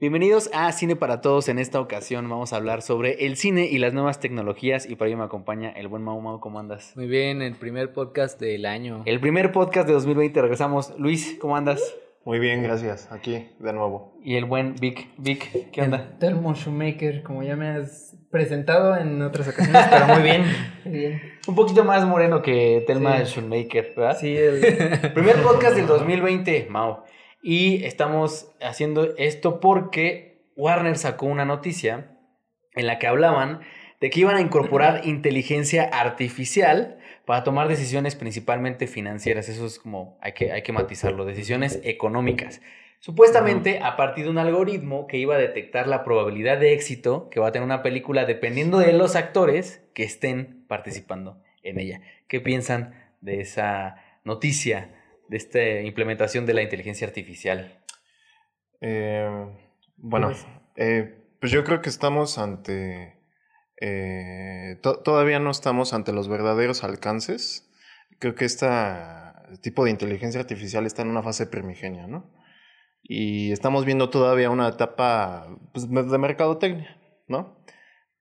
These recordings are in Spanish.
Bienvenidos a Cine para Todos. En esta ocasión vamos a hablar sobre el cine y las nuevas tecnologías. Y por ahí me acompaña el buen Mau Mau. ¿Cómo andas? Muy bien, el primer podcast del año. El primer podcast de 2020. Regresamos. Luis, ¿cómo andas? Muy bien, gracias. Aquí de nuevo. Y el buen Vic. Vic, ¿qué onda? Telmo Shoemaker, como ya me has presentado en otras ocasiones, pero muy bien. Muy bien. Un poquito más moreno que Telma Sí. Shoemaker, ¿verdad? Sí, el... Primer podcast del 2020, Mau. Y estamos haciendo esto porque Warner sacó una noticia en la que hablaban de que iban a incorporar inteligencia artificial para tomar decisiones principalmente financieras. Eso es como, hay que, hay que matizarlo, decisiones económicas. Supuestamente a partir de un algoritmo que iba a detectar la probabilidad de éxito que va a tener una película dependiendo de los actores que estén participando en ella. ¿Qué piensan de esa noticia, de esta implementación de la inteligencia artificial? Eh, bueno, Pues- eh, pues yo creo que estamos ante... eh, to- todavía no estamos ante los verdaderos alcances. Creo que este tipo de inteligencia artificial está en una fase primigenia, ¿no? Y estamos viendo todavía una etapa pues, de mercadotecnia, ¿no?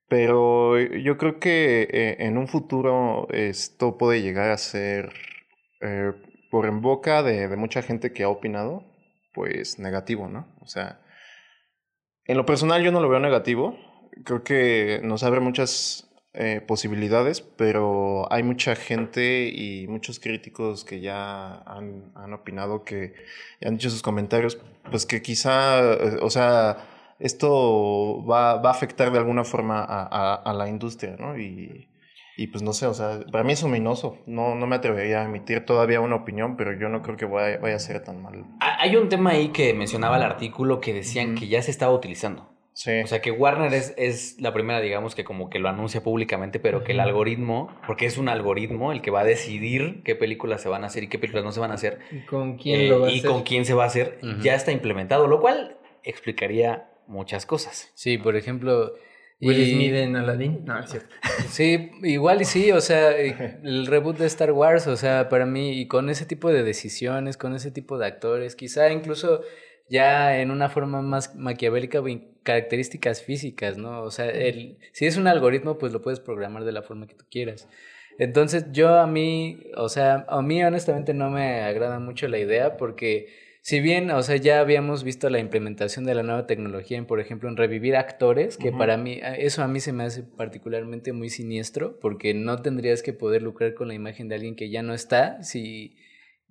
Pero yo creo que eh, en un futuro esto puede llegar a ser, eh, por en boca de, de mucha gente que ha opinado, pues negativo, ¿no? O sea, en lo personal yo no lo veo negativo. Creo que nos abre muchas eh, posibilidades, pero hay mucha gente y muchos críticos que ya han, han opinado, que ya han dicho sus comentarios, pues que quizá, eh, o sea, esto va, va a afectar de alguna forma a, a- a la industria, ¿no? Y, y pues no sé, o sea, para mí es ominoso. No, no me atrevería a emitir todavía una opinión, pero yo no creo que vaya, vaya a ser tan mal. Ha- Hay un tema ahí que mencionaba el artículo que decían que ya se estaba utilizando. Sí. O sea que Warner es, es la primera, digamos, que como que lo anuncia públicamente, pero que el algoritmo, porque es un algoritmo el que va a decidir qué películas se van a hacer y qué películas no se van a hacer, ¿Y con quién eh, lo va a y hacer? con quién se va a hacer, ya está implementado, lo cual explicaría muchas cosas. Sí, por ejemplo. Will y- Smith en Aladdin. No, es cierto. Sí, igual y sí, o sea, el reboot de Star Wars, o sea, para mí, y con ese tipo de decisiones, con ese tipo de actores, quizá incluso ya en una forma más maquiavélica, características físicas, ¿no? O sea, el, si es un algoritmo, pues lo puedes programar de la forma que tú quieras. Entonces, yo a mí, o sea, a mí honestamente no me agrada mucho la idea porque si bien, o sea, ya habíamos visto la implementación de la nueva tecnología en, por ejemplo, en revivir actores, que para mí, eso a mí se me hace particularmente muy siniestro, porque no tendrías que poder lucrar con la imagen de alguien que ya no está, si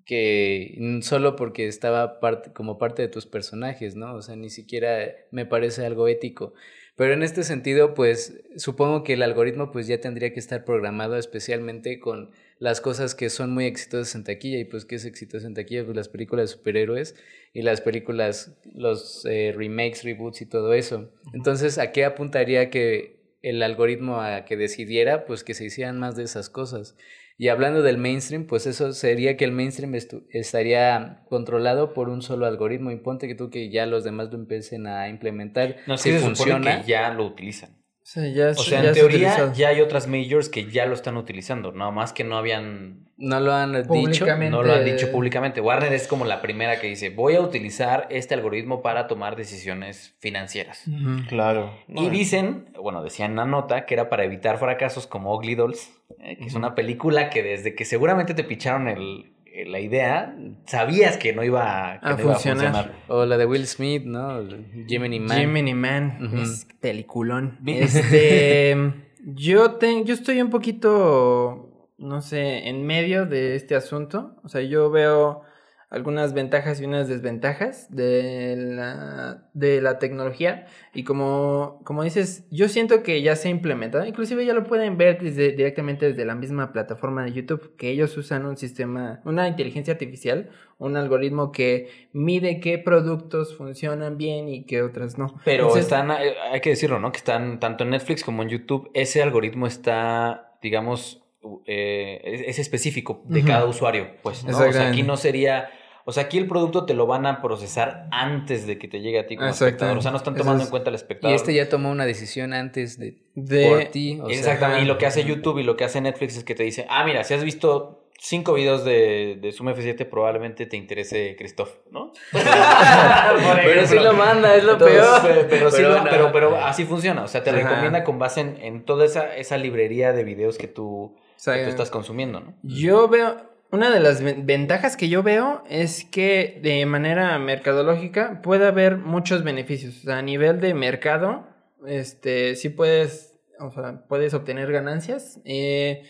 que solo porque estaba parte, como parte de tus personajes, ¿no? O sea, ni siquiera me parece algo ético. Pero en este sentido, pues supongo que el algoritmo pues ya tendría que estar programado especialmente con las cosas que son muy exitosas en taquilla y pues qué es exitoso en taquilla, pues las películas de superhéroes y las películas, los eh, remakes, reboots y todo eso. Entonces, ¿a qué apuntaría que el algoritmo a que decidiera pues que se hicieran más de esas cosas? Y hablando del mainstream, pues eso sería que el mainstream estaría controlado por un solo algoritmo. Y ponte que tú que ya los demás lo empiecen a implementar. No, si sí funciona. que ya lo utilizan. O sea, ya, O sea, ya en teoría ya hay otras majors que ya lo están utilizando, nada más que no habían No lo han dicho. Públicamente. No lo han dicho públicamente. Warner es como la primera que dice, voy a utilizar este algoritmo para tomar decisiones financieras. Claro. Y No, dicen, bueno, decían en la nota que era para evitar fracasos como Ugly Dolls, eh, que es una película que desde que seguramente te picharon el- la idea, sabías que no iba, a- que A no iba a funcionar. O la de Will Smith, ¿no? Gemini Man. Gemini Man. Es peliculón. Este. yo, te, yo estoy un poquito. No sé, en medio de este asunto. O sea, yo veo algunas ventajas y unas desventajas de la, de la tecnología. Y como, como dices, yo siento que ya se ha implementado. Inclusive ya lo pueden ver desde, directamente desde la misma plataforma de YouTube. Que ellos usan un sistema, una inteligencia artificial, un algoritmo que mide qué productos funcionan bien y qué otras no. Pero Entonces, están, eh, hay que decirlo, ¿no? Que están tanto en Netflix como en YouTube, ese algoritmo está, digamos, eh, es, es específico de cada usuario, pues, ¿no? O sea, aquí no sería, o sea, aquí el producto te lo van a procesar antes de que te llegue a ti como espectador, o sea, no están tomando es- en cuenta al Y espectador. este ya tomó una decisión antes de, de por ti. o sea, Exactamente, y lo que hace YouTube y lo que hace Netflix es que te dice, ah, mira, si has visto cinco videos de, de Zoom F7 probablemente te interese Christoph, ¿no? Pero sí lo manda, es lo Entonces, peor. Pero, pero sí Pero lo- no. pero- pero así funciona. O sea, te Ajá. recomienda con base en, en toda esa, esa librería de videos que tú, O sea, que tú estás consumiendo, ¿no? Yo veo, una de las ven- ventajas que yo veo es que de manera mercadológica puede haber muchos beneficios. O sea, a nivel de mercado, este, sí puedes, o sea, puedes obtener ganancias. Eh,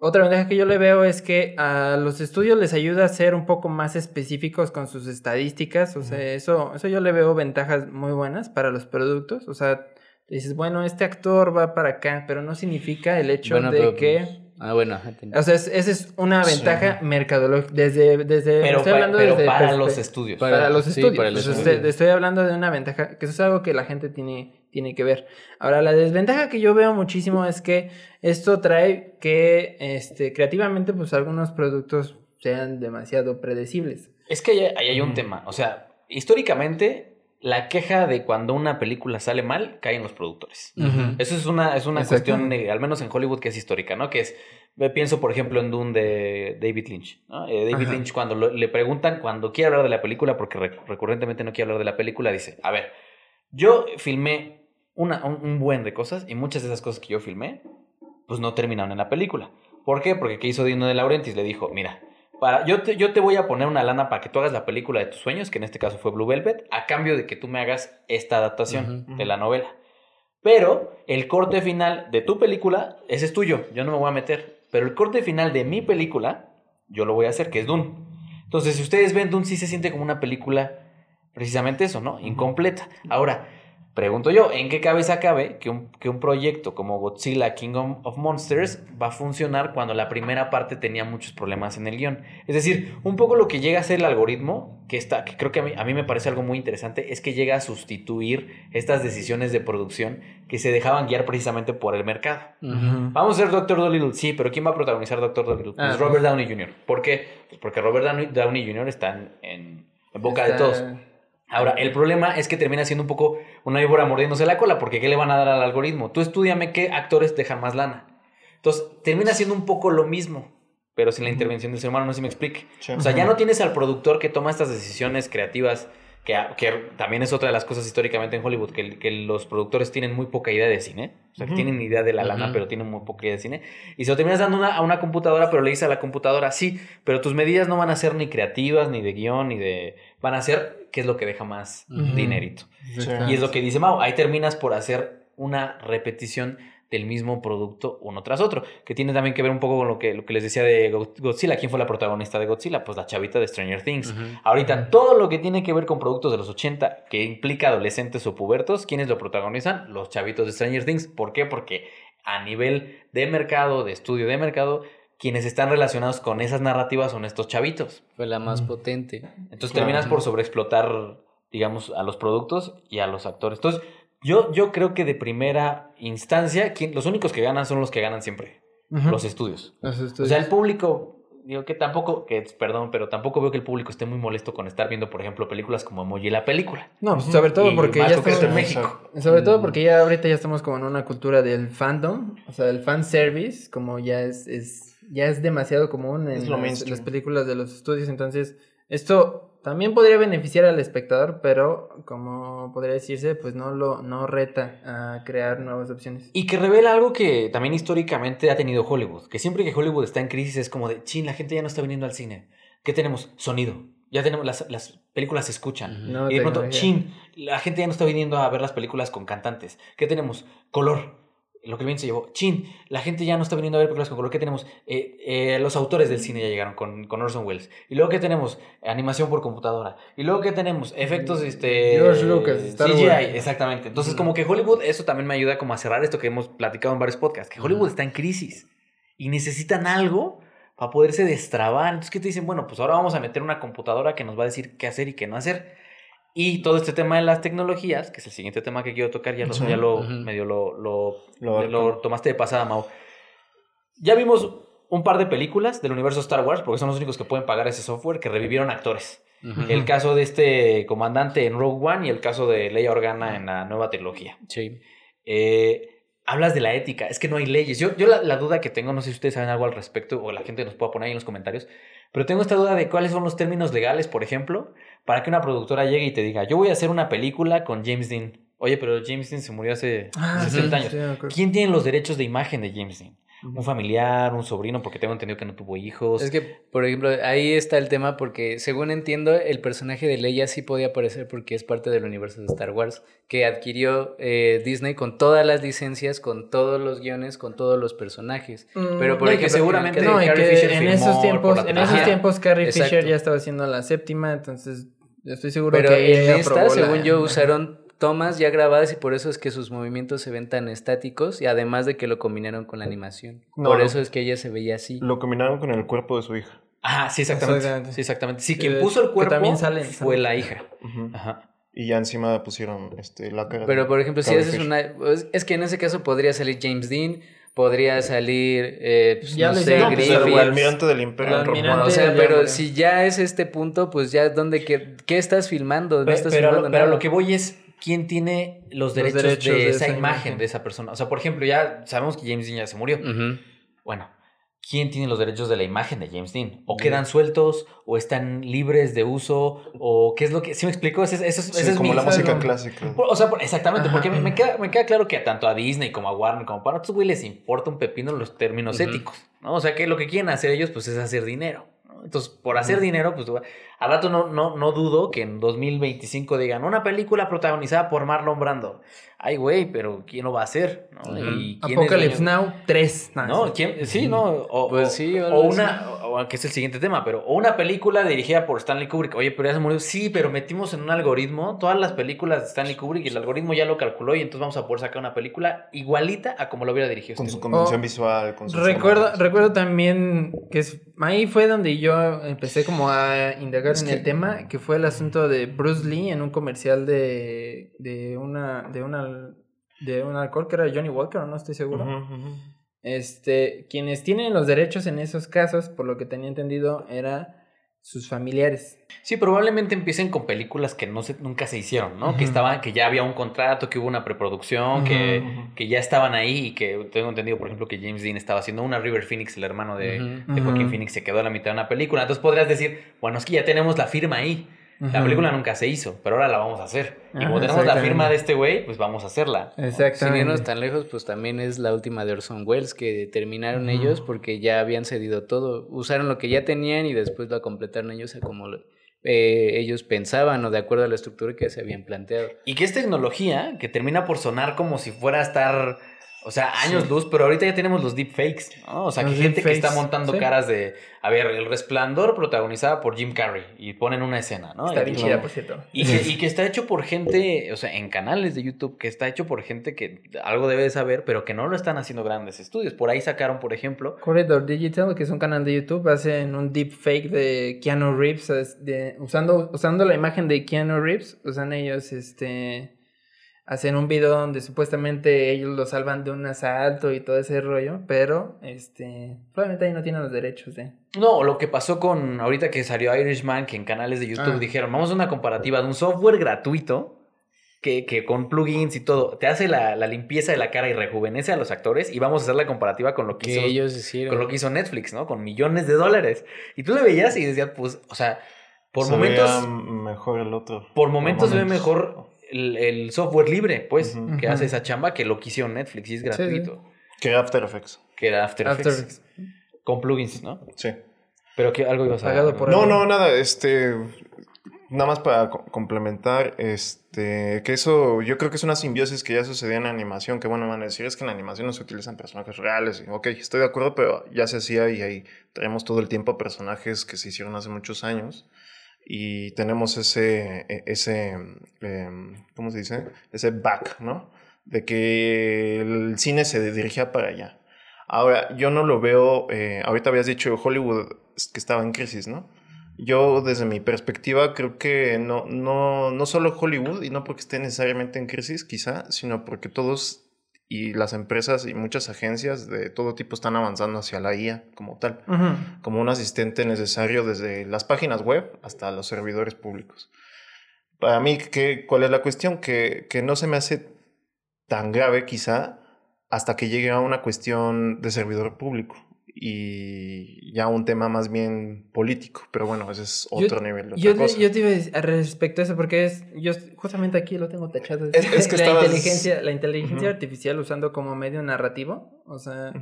otra ventaja que yo le veo es que a los estudios les ayuda a ser un poco más específicos con sus estadísticas. O sea, eso, eso yo le veo ventajas muy buenas para los productos. O sea, dices, bueno, este actor va para acá, pero no significa el hecho Bueno, de pero, que... Ah, bueno, O sea, es- esa es una Sí. ventaja mercadológica. Desde, desde, Pero, estoy pa- hablando pero desde para perspe- los estudios. para, Para- los sí, estudios. para los estudios. estoy, estoy hablando de una ventaja, que eso es algo que la gente tiene, tiene que ver. Ahora, la desventaja que yo veo muchísimo es que esto trae que este, creativamente, pues algunos productos sean demasiado predecibles. Es que ahí, ahí hay un Mm. tema. O sea, históricamente, la queja de cuando una película sale mal cae en los productores. Eso es una, es una cuestión, eh, al menos en Hollywood, que es histórica, ¿no? Que es, pienso por ejemplo en Dune de David Lynch, ¿no? Eh, David Ajá. Lynch cuando lo- le preguntan, cuando quiere hablar de la película, porque re- recurrentemente no quiere hablar de la película, dice, a ver, yo filmé una, un, un buen de cosas y muchas de esas cosas que yo filmé, pues no terminaron en la película. ¿Por qué? Porque ¿qué hizo Dino de Laurentiis? Le dijo, mira, para, yo, te, yo te voy a poner una lana para que tú hagas la película de tus sueños, que en este caso fue Blue Velvet, a cambio de que tú me hagas esta adaptación de la novela. Pero el corte final de tu película, ese es tuyo, yo no me voy a meter. Pero el corte final de mi película, yo lo voy a hacer, que es Dune. Entonces, si ustedes ven Dune, sí se siente como una película, precisamente eso, ¿no? Incompleta. Ahora, pregunto yo, ¿en qué cabeza cabe que un, que un proyecto como Godzilla Kingdom of Monsters va a funcionar cuando la primera parte tenía muchos problemas en el guion? Es decir, un poco lo que llega a ser el algoritmo, que, está, que creo que a mí, a mí me parece algo muy interesante, es que llega a sustituir estas decisiones de producción que se dejaban guiar precisamente por el mercado. Vamos a ser Doctor Dolittle, sí, pero ¿quién va a protagonizar Doctor Dolittle? Pues Ah, Robert Downey Jr. ¿Por qué? Pues porque Robert Downey, Jr. está en, boca de todos. Ahora, el problema es que termina siendo un poco una víbora mordiéndose la cola, porque ¿qué le van a dar al algoritmo? Tú estudiame qué actores dejan más lana. Entonces, termina siendo un poco lo mismo, pero sin la intervención del ser humano, no sé si me explique. Sí. O sea, ya no tienes al productor que toma estas decisiones creativas, que, que también es otra de las cosas históricamente en Hollywood, que, que los productores tienen muy poca idea de cine. O sea, que tienen idea de la lana, pero tienen muy poca idea de cine. Y se lo terminas dando una- a una computadora, pero le dices a la computadora, sí, pero tus medidas no van a ser ni creativas, ni de guion, ni de... Van a ser qué es lo que deja más Ujú. dinerito. Y es lo que dice Mao, ahí terminas por hacer una repetición del mismo producto uno tras otro, que tiene también que ver un poco con lo que, lo que les decía de Go- Godzilla. ¿Quién fue la protagonista de Godzilla? Pues la chavita de Stranger Things. Ahorita, todo lo que tiene que ver con productos de los 80 que implica adolescentes o pubertos, ¿quiénes lo protagonizan? Los chavitos de Stranger Things. ¿Por qué? Porque a nivel de mercado, de estudio de mercado, quienes están relacionados con esas narrativas son estos chavitos. Fue la más Mm. potente. Entonces Claro. terminas por sobreexplotar, digamos, a los productos y a los actores. Entonces, yo, yo creo que de primera instancia, quien- los únicos que ganan son los que ganan siempre, los estudios. Los O estudios. sea, el público, digo que tampoco, que perdón, pero tampoco veo que el público esté muy molesto con estar viendo, por ejemplo, películas como Emoji la película. No, pues, sobre todo Y porque ya concreto en estamos... México. Sobre todo porque ya ahorita ya estamos como en una cultura del fandom, o sea, el fan service, como ya es, es ya es demasiado común en las, películas de los estudios, entonces esto también podría beneficiar al espectador, pero como podría decirse, pues no lo no reta a crear nuevas opciones. Y que revela algo que también históricamente ha tenido Hollywood, que siempre que Hollywood está en crisis es como de, chin, la gente ya no está viniendo al cine. ¿Qué tenemos? Sonido. Ya tenemos, las, las películas se escuchan. No, Y de pronto, chin, la gente ya no está viniendo a ver las películas con cantantes. ¿Qué tenemos? Color. Lo que el bien se llevó. Chin, la gente ya no está viniendo a ver películas con color. ¿Qué tenemos? Eh, eh, los autores del cine ya llegaron con, con Orson Welles. Y luego, ¿qué tenemos? Animación por computadora. Y luego, ¿qué tenemos? Efectos, este... George Lucas, Star CGI, Wars. exactamente. Entonces, como que Hollywood, eso también me ayuda como a cerrar esto que hemos platicado en varios podcasts. Que Hollywood está en crisis. Y necesitan algo para poderse destrabar. Entonces, ¿qué te dicen? Bueno, pues ahora vamos a meter una computadora que nos va a decir qué hacer y qué no hacer. Y todo este tema de las tecnologías, que es el siguiente tema que quiero tocar, ya lo, Sí. ya lo medio lo, lo, Lo tomaste de pasada, Mau. Ya vimos un par de películas del universo Star Wars, porque son los únicos que pueden pagar ese software, que revivieron actores. Ujú. El caso de este comandante en Rogue One y el caso de Leia Organa en la nueva trilogía. Sí. Eh, hablas de la ética, es que no hay leyes. Yo, yo la, la duda que tengo, no sé si ustedes saben algo al respecto o la gente nos pueda poner ahí en los comentarios, pero tengo esta duda de cuáles son los términos legales, por ejemplo, para que una productora llegue y te diga, yo voy a hacer una película con James Dean. Oye, pero James Dean se murió hace Ah, 60 sí, años. sí. ¿Quién tiene los derechos de imagen de James Dean? Un familiar, un sobrino, porque tengo entendido que no tuvo hijos. Es que, por ejemplo, ahí está el tema porque, según entiendo, el personaje de Leia sí podía aparecer porque es parte del universo de Star Wars, que adquirió eh, Disney con todas las licencias, con todos los guiones, con todos los personajes. Mm, Pero, por no, que seguramente- No, Carrie que Fisher en esos tiempos, en esos tiempos Carrie Exacto. Fisher ya estaba haciendo la séptima, entonces estoy seguro Pero que en ella esta, la- según yo, usaron tomas ya grabadas y por eso es que sus movimientos se ven tan estáticos y además de que lo combinaron con la animación. No, por no. eso es que ella se veía así. Lo combinaron con el cuerpo de su hija. Ajá, sí, exactamente. Exactamente. Sí, exactamente. Sí, quien puso el que cuerpo también fue la hija. Ujú. Ajá. Y ya encima pusieron este, la cara. Pero por ejemplo, si haces una... Es es que en ese caso podría salir James Dean, podría salir, eh, pues, Ya no sé, No, pues, Griffith. el almirante del imperio. Almirante- O sea, pero si ya es este punto, pues ya dónde qué, qué estás filmando, no Pe- estás pero, filmando pero nada. lo que voy es quién tiene los derechos, derechos de, de esa, esa imagen, imagen. de esa persona. O sea, por ejemplo, ya sabemos que James Dean ya se murió. Bueno, ¿quién tiene los derechos de la imagen de James Dean? ¿O quedan sueltos? ¿O están libres de uso? ¿O qué es lo que... ¿Sí me explico? Ese Sí, es como mi... la música algo- clásica. O sea, exactamente, Ajá. porque me, me queda, me queda claro que a tanto a Disney como a Warner como para otros güey les importa un pepino los términos éticos, ¿no? O sea, que lo que quieren hacer ellos pues es hacer dinero, ¿no? Entonces, por hacer dinero, pues al rato no, no, no dudo que en 2025 digan una película protagonizada por Marlon Brando. Ay, güey, pero ¿quién lo va a hacer? ¿no? ¿Y quién Apocalypse? Now 3. No, ¿quién? Sí, no. O, Pues o- sí, una, o, o que es el siguiente tema, pero o una película dirigida por Stanley Kubrick. Oye, pero ya se murió. Sí, pero metimos en un algoritmo todas las películas de Stanley Kubrick y el algoritmo ya lo calculó y entonces vamos a poder sacar una película igualita a como lo hubiera dirigido. Con este su convención visual, con sus Recuerdo, recuerdo también que es, ahí fue donde yo empecé como a indagar Es en que- el tema, que fue el asunto de Bruce Lee en un comercial de, de una de una de un alcohol que era Johnny Walker, no estoy seguro. Este, quienes tienen los derechos en esos casos, por lo que tenía entendido, era sus familiares. Sí, probablemente empiecen con películas que no se, nunca se hicieron, ¿no? Que estaban, que ya había un contrato, que hubo una preproducción, que, que ya estaban ahí y que tengo entendido, por ejemplo, que James Dean estaba haciendo una River Phoenix, el hermano de, de Joaquín. Phoenix, se quedó a la mitad de una película. Entonces podrías decir, bueno, es que ya tenemos la firma ahí. La película nunca se hizo, pero ahora la vamos a hacer. Y como Ajá, tenemos la firma de este güey, pues vamos a hacerla. Sin Exactamente. irnos tan lejos, pues también es la última de Orson Welles que terminaron ellos porque ya habían cedido todo. Usaron lo que ya tenían y después lo completaron ellos a como eh, ellos pensaban o de acuerdo a la estructura que se habían planteado. Y que es tecnología que termina por sonar como si fuera a estar, o sea, años Sí. luz, pero ahorita ya tenemos los deepfakes, ¿no? O sea, que Los gente que está montando sí. caras de, a ver, El Resplandor protagonizada por Jim Carrey y ponen una escena, ¿no? Está bien chida, por cierto. Y que, y que está hecho por gente, o sea, en canales de YouTube, que está hecho por gente que algo debe de saber, pero que no lo están haciendo grandes estudios. Por ahí sacaron, por ejemplo, Corridor Digital, que es un canal de YouTube, hacen un deepfake de Keanu Reeves, es de- usando, usando la imagen de Keanu Reeves, usan ellos, este, hacen un video donde supuestamente ellos lo salvan de un asalto y todo ese rollo, pero, este, probablemente ahí no tienen los derechos de... No, lo que pasó con ahorita que salió Irishman, que en canales de YouTube Ah. dijeron, vamos a una comparativa de un software gratuito que, que con plugins y todo, te hace la, la limpieza de la cara y rejuvenece a los actores y vamos a hacer la comparativa con lo que, hizo, ellos hicieron. con lo que hizo Netflix, ¿no? Con millones de dólares. Y tú le veías y decías, pues, o sea, por Se momentos... veía mejor el otro. Por momentos se ve mejor el, el software libre, pues, que hace esa chamba que lo que hicieron Netflix y es gratuito. Que After Effects. Que era After After Effects. Con plugins, ¿no? Sí. Pero que algo ibas a... Pagado por- No, no, nada, este. Nada más para co- complementar, este, que eso, yo creo que es una simbiosis que ya sucedía en la animación, que bueno, van a decir, es que en la animación no se utilizan personajes reales, y, ok, estoy de acuerdo, pero ya se hacía y ahí traemos todo el tiempo personajes que se hicieron hace muchos años, y tenemos ese, e- ese, em, ¿cómo se dice? Ese back, ¿no? De que el cine se dirigía para allá. Ahora, yo no lo veo, eh, ahorita habías dicho Hollywood que estaba en crisis, ¿no? Yo desde mi perspectiva creo que no, no, no solo Hollywood, y no porque esté necesariamente en crisis quizá, sino porque todos y las empresas y muchas agencias de todo tipo están avanzando hacia la IA como tal, como un asistente necesario desde las páginas web hasta los servidores públicos. Para mí, ¿qué, ¿cuál es la cuestión? Que, que no se me hace tan grave quizá hasta que llegue a una cuestión de servidor público y ya un tema más bien político, pero bueno, ese es otro nivel. yo, te, yo te iba a decir respecto a eso, porque es, yo justamente aquí lo tengo tachado. Es, que la inteligencia, la inteligencia artificial usando como medio narrativo, o sea,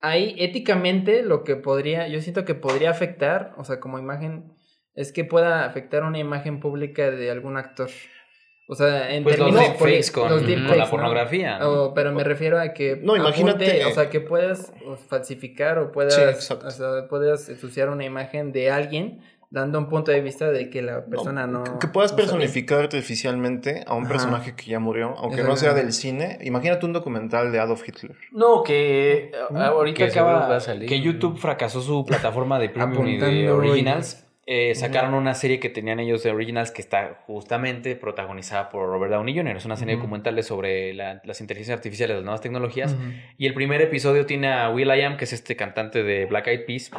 ahí éticamente lo que podría, yo siento que podría afectar, o sea, como imagen, es que pueda afectar una imagen pública de algún actor. O sea, en pues términos los deepfakes con, con, la pornografía. ¿no? pero me refiero a que. No, imagínate. o sea, que puedas falsificar o puedas. o sea, puedas ensuciar una imagen de alguien dando un punto de vista de que la persona no. que puedas personificar artificialmente a un personaje que ya murió, aunque no sea del cine. Imagínate un documental de Adolf Hitler. No, que ahorita acaba. Que YouTube fracasó su plataforma de premium y de originals. Eh, sacaron una serie que tenían ellos de Originals que está justamente protagonizada por Robert Downey Jr. Es una serie documental sobre las inteligencias artificiales, las nuevas tecnologías. Y el primer episodio tiene a Will I Am, que es este cantante de Black Eyed Peas.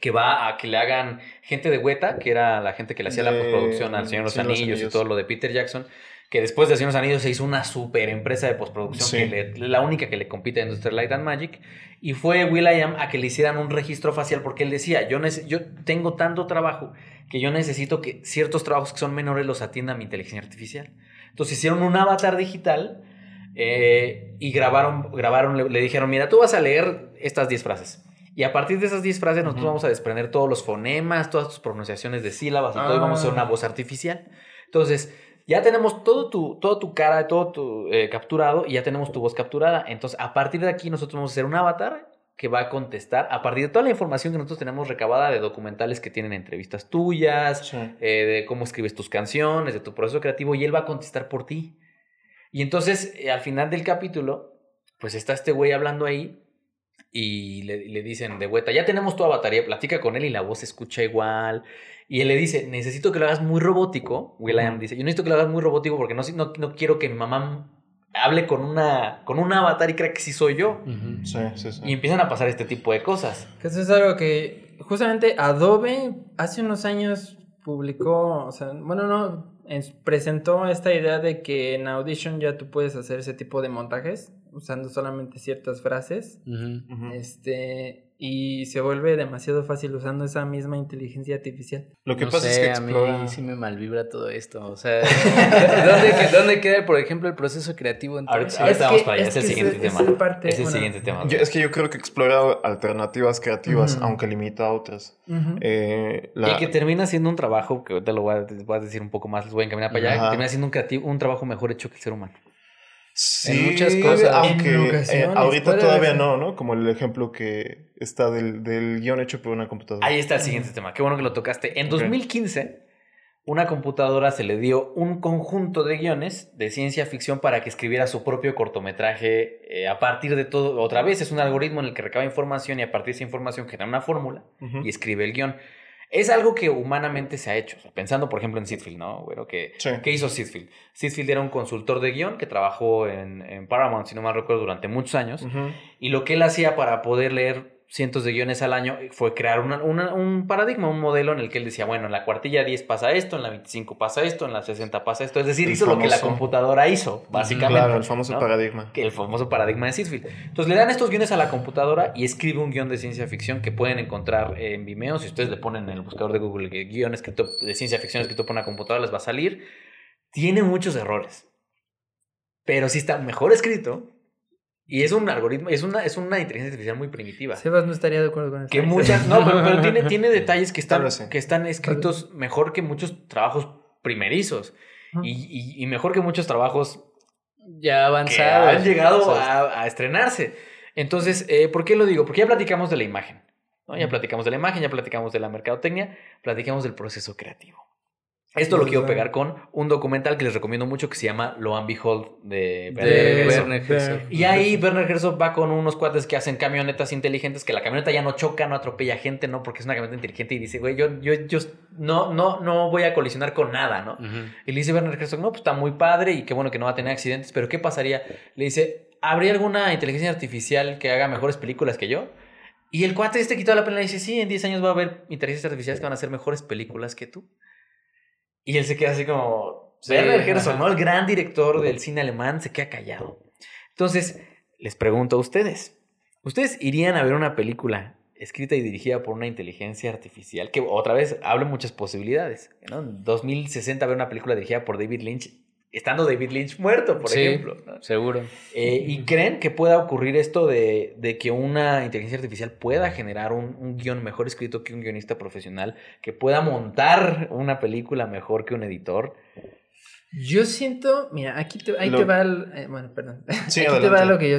Que va a que le hagan gente de Weta, que era la gente que le hacía la postproducción al Señor de los Anillos y todo lo de Peter Jackson que después de Señor los Anillos se hizo una super empresa de postproducción, que la única que le compite a Industrial Light and Magic, y fue Will.i.am a que le hicieran un registro facial porque él decía, yo, yo tengo tanto trabajo que yo necesito que ciertos trabajos que son menores los atienda mi inteligencia artificial. Entonces hicieron un avatar digital eh, y grabaron, grabaron le, dijeron, mira, tú vas a leer estas 10 frases. Y a partir de esas 10 frases nosotros vamos a desprender todos los fonemas, todas tus pronunciaciones de sílabas y todo, y vamos a hacer una ah. voz artificial. Entonces, ya tenemos todo tu, todo tu cara, todo tu eh, capturado y ya tenemos tu voz capturada. Entonces, a partir de aquí, nosotros vamos a hacer un avatar que va a contestar a partir de toda la información que nosotros tenemos recabada de documentales que tienen entrevistas tuyas, eh, de cómo escribes tus canciones, de tu proceso creativo, y él va a contestar por ti. Y entonces, eh, al final del capítulo, pues está este güey hablando ahí y le, le dicen de vuelta, ya tenemos tu avatar, y platica con él y la voz se escucha igual, y él le dice, necesito que lo hagas muy robótico. Will.i.am dice, yo necesito que lo hagas muy robótico porque no, no, no quiero que mi mamá hable con una con un avatar y crea que sí soy yo. sí, sí, sí. Y empiezan a pasar este tipo de cosas. eso es algo que justamente Adobe hace unos años publicó, o sea, bueno, no, presentó esta idea de que en Audition ya tú puedes hacer ese tipo de montajes usando solamente ciertas frases. Este, y se vuelve demasiado fácil usando esa misma inteligencia artificial. Lo que pasa es que a mí sí me malvibra todo esto. O sea, ¿dónde, queda, por ejemplo, el proceso creativo? Entonces? Ahorita, vamos para allá, es, el siguiente tema. Es, el siguiente tema. es que yo creo que explora alternativas creativas, aunque limita a otras. Eh, y que termina siendo un trabajo, que te lo voy a, decir un poco más, les voy a encaminar para allá, que termina siendo un, creativo, un trabajo mejor hecho que el ser humano. Sí, en muchas cosas. Aunque eh, ahorita todavía no, ¿no? Como el ejemplo que está del, del, guion hecho por una computadora. Ahí está el siguiente tema. Qué bueno que lo tocaste. En 2015, una computadora se le dio un conjunto de guiones de ciencia ficción para que escribiera su propio cortometraje eh, a partir de todo. Otra vez, es un algoritmo en el que recaba información y a partir de esa información genera una fórmula y escribe el guion. Es algo que humanamente se ha hecho. pensando, por ejemplo, en Sidfield, ¿no? Bueno, ¿qué, ¿qué hizo Sidfield? Sidfield era un consultor de guion que trabajó en, Paramount, si no mal recuerdo, durante muchos años. Y lo que él hacía para poder leer cientos de guiones al año, fue crear un paradigma, un modelo en el que él decía, bueno, en la cuartilla 10 pasa esto, en la 25 pasa esto, en la 60 pasa esto. Es decir, hizo lo que la computadora hizo, básicamente. Claro, el famoso paradigma. Que el famoso paradigma de Sidfield. Entonces le dan estos guiones a la computadora y escribe un guion de ciencia ficción que pueden encontrar en Vimeo. Si ustedes le ponen en el buscador de Google guion escrito de ciencia ficción escrito por una computadora, les va a salir. Tiene muchos errores. Pero si está mejor escrito, y es un algoritmo, es una, es una inteligencia artificial muy primitiva. Sebas no estaría de acuerdo con eso. Que muchas, no, pero, tiene, tiene detalles que están, que están escritos mejor que muchos trabajos primerizos. Y, y, mejor que muchos trabajos ya avanzados. Que han llegado a, a, estrenarse. Entonces, eh, ¿por qué lo digo? Porque ya platicamos de la imagen. ¿no? Ya platicamos de la imagen, ya platicamos de la mercadotecnia, platicamos del proceso creativo. Esto lo quiero pegar con un documental que les recomiendo mucho que se llama Lo and Behold de, Werner, Herzog. Y ahí Werner Herzog va con unos cuates que hacen camionetas inteligentes, que la camioneta ya no choca, no atropella gente, ¿no? Porque es una camioneta inteligente y dice, güey, yo, yo, yo no, no, no voy a colisionar con nada, ¿no? Y le dice Werner Herzog, no, pues está muy padre y qué bueno que no va a tener accidentes, pero ¿qué pasaría? Le dice, ¿habría alguna inteligencia artificial que haga mejores películas que yo? Y el cuate este quitó la pena y dice, sí, en 10 años va a haber inteligencias artificiales que van a hacer mejores películas que tú. Y él se queda así como. Werner Herzog, ¿no? El gran director del cine alemán se queda callado. Entonces, les pregunto a ustedes, ¿ustedes irían a ver una película escrita y dirigida por una inteligencia artificial? Que otra vez hablo muchas posibilidades. ¿no? En 2060 ver una película dirigida por David Lynch, estando David Lynch muerto, por Sí. ejemplo. ¿no? Seguro. Eh, ¿Y creen que pueda ocurrir esto de, de que una inteligencia artificial pueda generar un, un guion mejor escrito que un guionista profesional, que pueda montar una película mejor que un editor? Yo siento, mira, aquí te, ahí Lo- te va, el- eh, bueno, perdón. Sí, aquí te va lo que yo...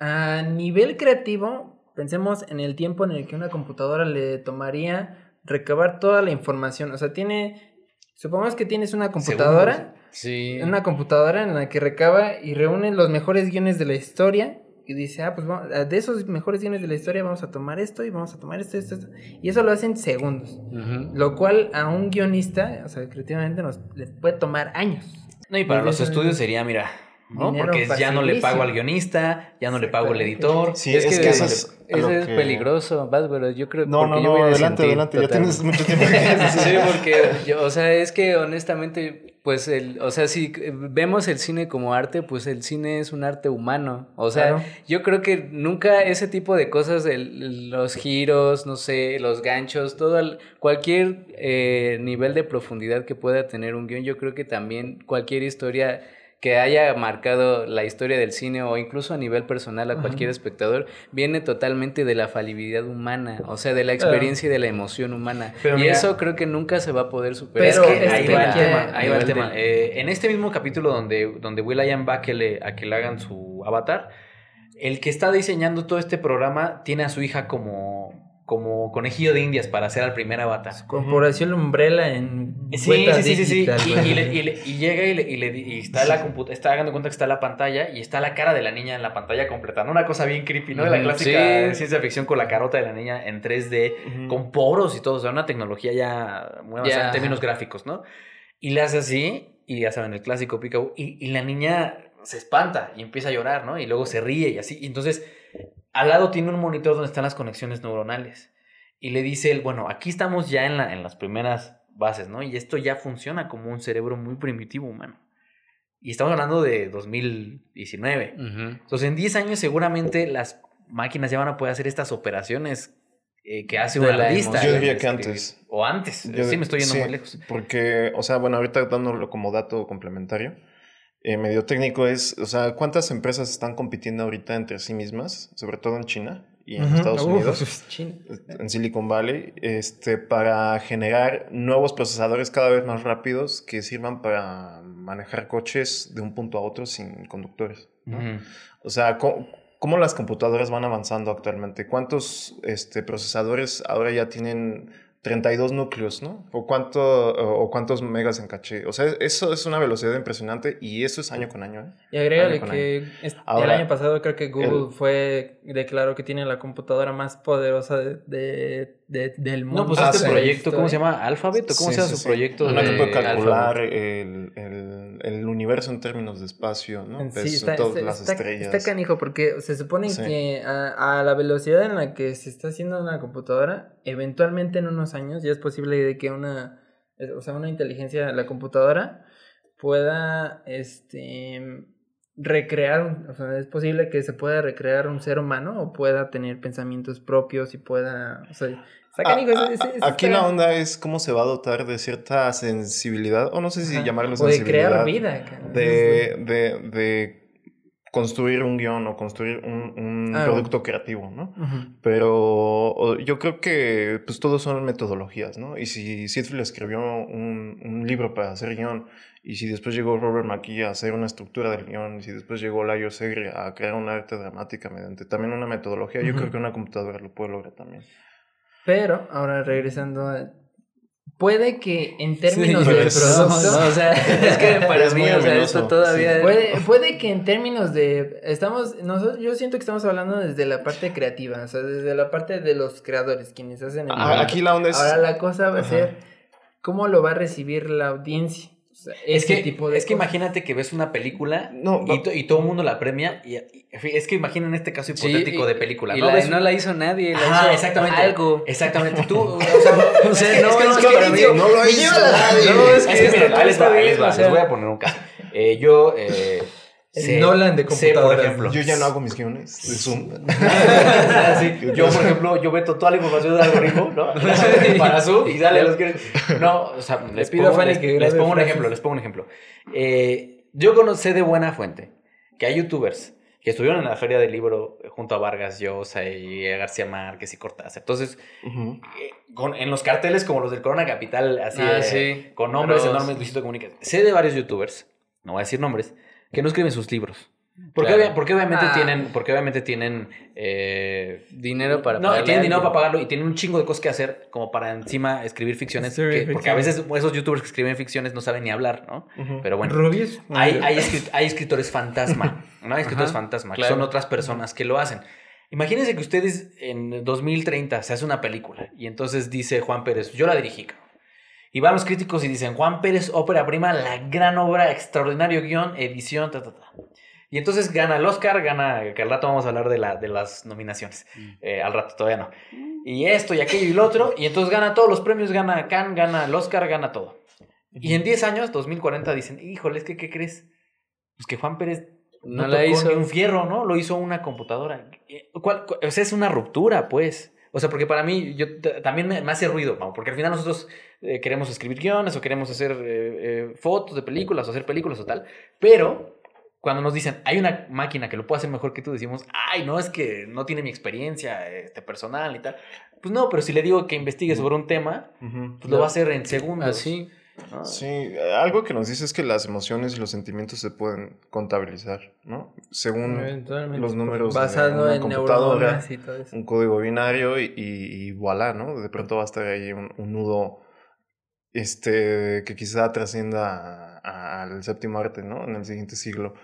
A nivel creativo, pensemos en el tiempo en el que una computadora le tomaría recabar toda la información. O sea, tiene, supongamos que tienes una computadora, Sí. una computadora en la que recaba y reúne los mejores guiones de la historia y dice, ah, pues vamos- de esos mejores guiones de la historia vamos a tomar esto y vamos a tomar esto, esto, esto. Y eso lo hacen segundos. Lo cual a un guionista, o sea, creativamente nos le puede tomar años. No, y para los estudios sería, mira, ¿no? Porque ya no le pago al guionista, ya no le pago al editor. Sí, es, es, que, que eso es, a eso lo es que- peligroso, vas, pero yo creo No, porque no, yo no, voy a adelante, adelante, ya tienes mucho tiempo. Sí, porque, yo- o sea, es que honestamente, pues, el, o sea, si vemos el cine como arte, pues el cine es un arte humano. O sea, Claro. yo creo que nunca ese tipo de cosas, el- los giros, no sé, los ganchos, todo, el- cualquier eh, nivel de profundidad que pueda tener un guion, yo creo que también cualquier historia que haya marcado la historia del cine o incluso a nivel personal a cualquier espectador, viene totalmente de la falibilidad humana, o sea, de la experiencia y de la emoción humana. Pero y mira- eso creo que nunca se va a poder superar. Es Pero que ahí va el tema, ahí va el tema. Eh, en este mismo capítulo donde, donde Will.i.am va a que, le, a que le hagan su avatar, el que está diseñando todo este programa tiene a su hija como, como conejillo de indias para hacer al primer avatar. Corporación Umbrella en Sí, sí, sí, sí, Y, güey. y le- y le- y llega y, le, y, le- y está la computa, está dando cuenta que está la pantalla y está la cara de la niña en la pantalla completa, ¿no? Una cosa bien creepy, ¿no? La Ujú, clásica sí. ciencia ficción con la carota de la niña en 3D, Ujú. con poros y todo, o sea, una tecnología ya muy avanzada en términos gráficos, ¿no? Y le hace así, y ya saben, el clásico Pikachu, y, y la niña se espanta y empieza a llorar, ¿no? Y luego se ríe y así. Y entonces, al lado tiene un monitor donde están las conexiones neuronales. Y le dice él, bueno, aquí estamos ya en, la, en las primeras bases, ¿no? Y esto ya funciona como un cerebro muy primitivo humano. Y estamos hablando de 2019. Ujú. Entonces, en 10 años seguramente las máquinas ya van a poder hacer estas operaciones eh, que hace De un artista. emoción. Yo diría que escribir. antes. O antes. Yo sí, me estoy yendo sí, muy lejos. Porque, o sea, bueno, ahorita dándolo como dato complementario, eh, medio técnico es, o sea, ¿cuántas empresas están compitiendo ahorita entre sí mismas, sobre todo en China y en Ujú. Estados Uf, Unidos? China. en Silicon Valley, este, para generar nuevos procesadores cada vez más rápidos que sirvan para manejar coches de un punto a otro sin conductores. O sea, ¿cómo, cómo las computadoras van avanzando actualmente? ¿Cuántos este, procesadores ahora ya tienen 32 núcleos, ¿no? ¿O, cuánto, o, o cuántos megas en caché? O sea, eso es una velocidad impresionante y eso es año con año. ¿eh? Y agrégale que es- Ahora, el año pasado creo que Google el- fue declaró que tiene la computadora más poderosa de, de- de- del mundo. No, pues Ah, este sí. proyecto, ¿cómo se llama? ¿Alphabet? ¿O ¿Cómo Sí, se llama sí, su sí. proyecto? Una que de puede calcular Alphabet? el, el- el universo en términos de espacio, ¿no? Sí, Pues, está, todas está- las está- estrellas. está canijo porque se supone Sí. que a, a la velocidad en la que se está haciendo una computadora, eventualmente en unos años ya es posible de que una, eh, o sea, una inteligencia, la computadora pueda, este, recrear, o sea, es posible que se pueda recrear un ser humano o pueda tener pensamientos propios y pueda, o sea, Ah, ah, es- es- es- Aquí la onda es cómo se va a dotar de cierta sensibilidad, o no sé si Ajá. llamarlo o de sensibilidad. crear vida. De, de, de construir un guion o construir un, un Ah, producto creativo, ¿no? Pero yo creo que pues todos son metodologías, ¿no? Y si Sitfield escribió un, un libro para hacer guion, y si después llegó Robert McKee a hacer una estructura del guion, y si después llegó Layo Segre a crear una arte dramática mediante también una metodología, yo creo que una computadora lo puede lograr también. Pero, ahora regresando a... Puede que en términos Sí, de pues, producto... No, o sea, es que para Es mí, o sea, esto todavía. Puede, puede que en términos de... Estamos... Nosotros, yo siento que estamos hablando desde la parte creativa, o sea, desde la parte de los creadores, quienes hacen el... Ah, aquí la onda es... Ahora la cosa va a Ajá. ser cómo lo va a recibir la audiencia. Es que, tipo de es que imagínate que ves una película No, y, to- y todo el mundo la premia. Y, y- es que imaginen este caso hipotético de película. Y ¿no? la, Ves no la hizo nadie, la Ajá, hizo exactamente. algo. Exactamente. Tú, o sea, O sea, es que- no, es que es no, no lo hizo nadie. No, es Es que no ahí les voy a poner un caso. Eh, yo, eh, El Nolan de sé, por ejemplo. Yo ya no hago mis guiones de Zoom. Sí, Yo, por ejemplo, yo meto toda la información del algoritmo, ¿no? Para Zoom y dale los que... No, o sea, les pido a pongo, les, que les pongo un ejemplo, les pongo un ejemplo. Eh, yo conocí de buena fuente que hay youtubers que estuvieron en la feria del libro junto a Vargas Llosa y a García Márquez y Cortázar. Entonces, Ujú. eh, con- en los carteles como los del Corona Capital, así, Ah, eh, sí. con nombres Pero- enormes, Luisito Comunica. Sé de varios youtubers, no voy a decir nombres, que no escriben sus libros. Porque, Claro. obvia- porque obviamente Ah. tienen, porque obviamente tienen eh, Dinero para no, pagarle tienen dinero para pagarlo y tienen un chingo de cosas que hacer como para encima escribir ficciones. Que- porque a veces esos youtubers que escriben ficciones no saben ni hablar, ¿no? Pero bueno, hay, hay, escrit- hay escritores fantasma, ¿no? Hay escritores Ajá, fantasma, que son otras personas que lo hacen. Imagínense que ustedes en 2030 se hace una película y entonces dice Juan Pérez, yo la dirigí. cabrón". Y van los críticos y dicen, Juan Pérez, ópera prima, la gran obra, extraordinario guion, edición, ta, ta, ta. Y entonces gana el Oscar, gana, que al rato vamos a hablar de, la, de las nominaciones. Eh, al rato, todavía no. Y esto y aquello y lo otro. Y entonces gana todos los premios, gana Cannes, gana el Oscar, gana todo. Y en 10 años, 2040, dicen, híjole, es que, ¿qué crees? Pues que Juan Pérez No no, la hizo. ni un fierro, ¿no? Lo hizo una computadora. Eh, ¿Cuál- cu- o sea, es una ruptura, pues. O sea, porque para mí, yo también me, me hace ruido, porque al final nosotros eh, queremos escribir guiones o queremos hacer eh, eh, fotos de películas o hacer películas o tal, pero cuando nos dicen, hay una máquina que lo puede hacer mejor que tú, decimos, ay, no, es que no tiene mi experiencia este, personal y tal. Pues no, pero si le digo que investigue sobre un tema, pues lo va a hacer en segundos. Así. ¿No? Sí, algo que nos dice es que las emociones y los sentimientos se pueden contabilizar, ¿no? Según los números de Basado una en computadora, y todo eso. un código binario y, y, y voilà, ¿no? De pronto va a estar ahí un, un nudo este, que quizá trascienda al séptimo arte, ¿no? En el siguiente siglo.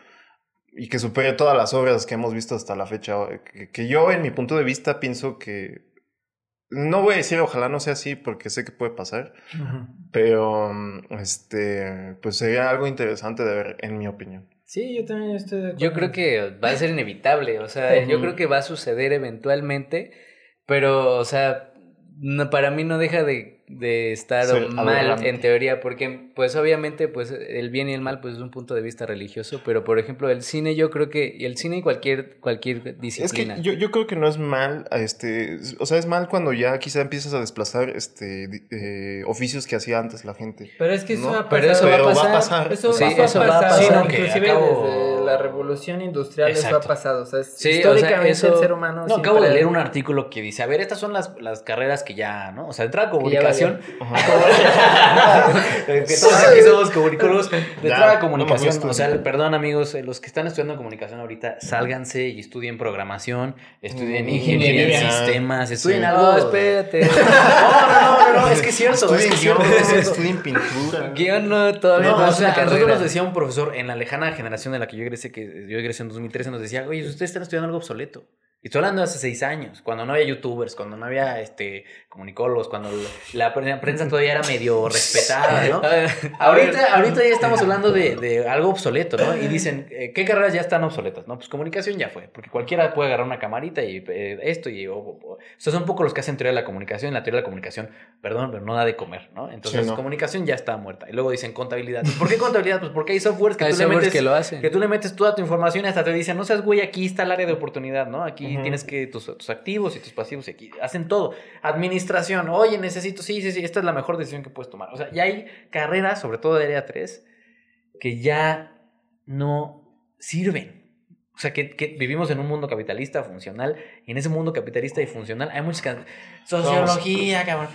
Y que supere todas las obras que hemos visto hasta la fecha. Que, que yo, en mi punto de vista, pienso que... No voy a decir ojalá no sea así porque sé que puede pasar, pero mm, este, pues sería algo interesante de ver, en mi opinión. Sí, yo también estoy de acuerdo. Yo creo que va a ser inevitable, o sea, yo creo que va a suceder eventualmente, pero, o sea, no- para mí no deja de, de estar Ser mal aberrante. en teoría, porque pues obviamente pues el bien y el mal pues es un punto de vista religioso, pero por ejemplo el cine yo creo que, y el cine y cualquier, cualquier Es disciplina. que yo, yo creo que no es mal, este, o sea, es mal cuando ya quizá empiezas a desplazar este, eh, oficios que hacía antes la gente. Pero es que eso No, ha pero pasado. eso va a Pero pasar. Eso, Sí, eso va a pasar. Sí, que inclusive acabo- desde la revolución industrial eso Exacto. ha pasado. O sea, es- Sí, o sea, históricamente eso- el ser humano No, acabo de leer un artículo que dice, a ver, estas son las, las carreras que ya, ¿no? O sea, entrada a comunicación. Que todos aquí somos comunicólogos. Entrada a comunicación. o sea, perdón, amigos, eh, los que están estudiando comunicación ahorita, sálganse y estudien programación, estudien Mm, ingeniería en ingeniería. sistemas, estudien Sí. algo. No, espérate. No, no, es que es cierto. Estudien es que guion, es cierto. estudien pintura. Guión no, todavía No, no, o sea, a nosotros carrera. nos decía un profesor en la lejana generación de la que yo egresé, que yo egresé en 2013, nos decía, oye, ustedes están estudiando algo obsoleto. Y estoy hablando de hace seis años, cuando no había youtubers, cuando no había este, comunicólogos, cuando la pre- prensa todavía era medio respetada, ¿no? Ahorita, ahorita ya estamos hablando de, de algo obsoleto, ¿no? Y dicen, eh, ¿qué carreras ya están obsoletas? No, pues comunicación ya fue, porque cualquiera puede agarrar una camarita y eh, esto y... O, o- o- estos son un poco los que hacen teoría de la comunicación, la teoría de la comunicación, perdón, pero no da de comer, ¿no? Entonces, Sí, no. comunicación ya está muerta. Y luego dicen contabilidad. ¿Por qué contabilidad? Pues porque hay softwares que Hay tú le metes... que lo hacen. Que tú le metes toda tu información y hasta te dicen, no seas güey, aquí está el área de oportunidad, ¿no? Aquí Ujú. tienes que tus, tus activos y tus pasivos y aquí hacen todo. Administración, oye, necesito, sí, sí, sí, esta es la mejor decisión que puedes tomar. O sea, ya hay carreras, sobre todo de área 3, que ya no sirven. O sea, que, que vivimos en un mundo capitalista funcional y en ese mundo capitalista y funcional hay muchas... can- Sociología, cabrón.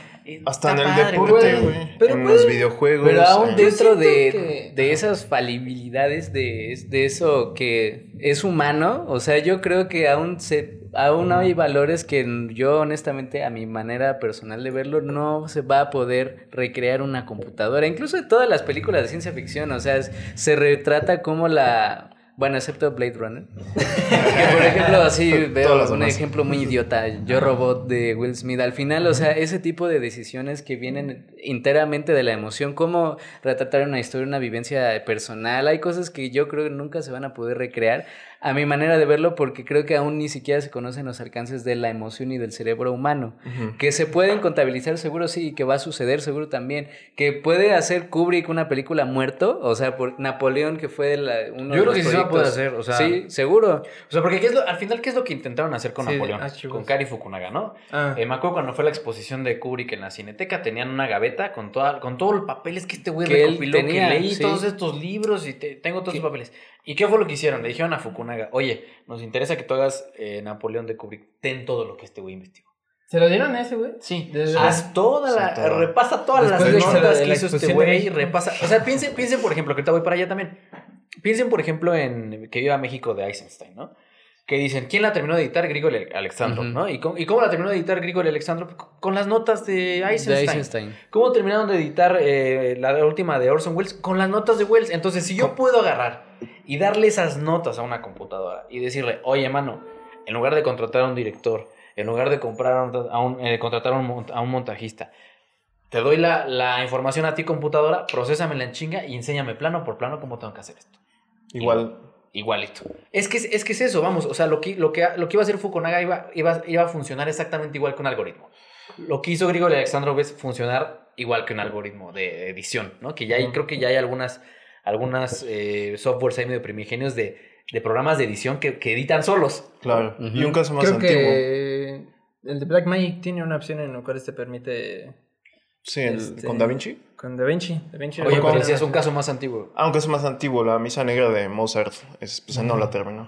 Hasta en el padre, deporte, güey. Pero En puede- los videojuegos. Pero aún en- dentro de, que- de esas falibilidades de, de eso que es humano, o sea, yo creo que aún se aún hay valores que yo honestamente a mi manera personal de verlo no se va a poder recrear una computadora, incluso en todas las películas de ciencia ficción, o sea, es- se retrata como la bueno, excepto Blade Runner. que por ejemplo, así veo un ejemplo muy idiota, Yo Robot de Will Smith. Al final, o sea, ese tipo de decisiones que vienen enteramente de la emoción, como retratar una historia, una vivencia personal, hay cosas que yo creo que nunca se van a poder recrear a mi manera de verlo porque creo que aún ni siquiera se conocen los alcances de la emoción y del cerebro humano. Que se pueden contabilizar, seguro sí, que va a suceder, seguro también. Que puede hacer Kubrick una película muerto, o sea, por Napoleón, que fue la- uno Yo de creo los que sí se va a poder hacer, o sea- Sí, seguro. O sea, porque ¿qué es lo- al final, ¿qué es lo que intentaron hacer con Sí, Napoleón? archivos. Con Kari Fukunaga, ¿no? Ah, Eh, me acuerdo cuando fue la exposición de Kubrick en la Cineteca, tenían una gaveta con, toda, con todo el papeles que este güey recopiló, tenía, que leí sí. todos estos libros y te- tengo todos esos papeles. ¿Y qué fue lo que hicieron? Le dijeron a Fukunaga, oye, nos interesa que tú hagas eh, Napoleón de Kubrick, ten todo lo que este güey investigó. ¿Se lo dieron a ese, güey? Sí, haz toda la, Sí, todo. repasa todas Después las notas que la hizo este güey, repasa, o sea, piensen, piensen por ejemplo, que ahorita voy para allá también, piensen por ejemplo en que viva México de Eisenstein, ¿no? Que dicen, ¿quién la terminó de editar? Grigori Alexandro, Ujú. ¿no? ¿Y cómo, ¿Y cómo la terminó de editar Grigori Alexandro? Con- Con las notas de Eisenstein. De Eisenstein. ¿Cómo terminaron de editar eh, la última de Orson Welles? Con las notas de Welles. Entonces, si yo puedo agarrar y darle esas notas a una computadora y decirle, oye, mano, en lugar de contratar a un director, en lugar de comprar a un, a un- eh, contratar a un, mont- a un montajista, te doy la, la información a ti, computadora, procesamela en chinga y enséñame plano por plano cómo tengo que hacer esto. Igual, Igualito. Es que, es- es que es eso, vamos. O sea, lo que, lo que, lo que iba a hacer Fukunaga iba, iba, iba a funcionar exactamente igual que un algoritmo. Lo que hizo Grigori Alexandrov es funcionar igual que un algoritmo de edición, ¿no? Que ya hay, creo que ya hay algunas, algunas eh, softwares ahí medio primigenios de, de programas de edición que, que editan solos. claro. Y un caso más Creo antiguo. que el de Black Magic tiene una opción en la cual te permite Sí, el- este- con Da Vinci. Con Da Vinci. Da Vinci Oye, ¿cómo? pero si es un caso más antiguo. Ah, un caso más antiguo, la misa negra de Mozart. Es, pues, no la terminó.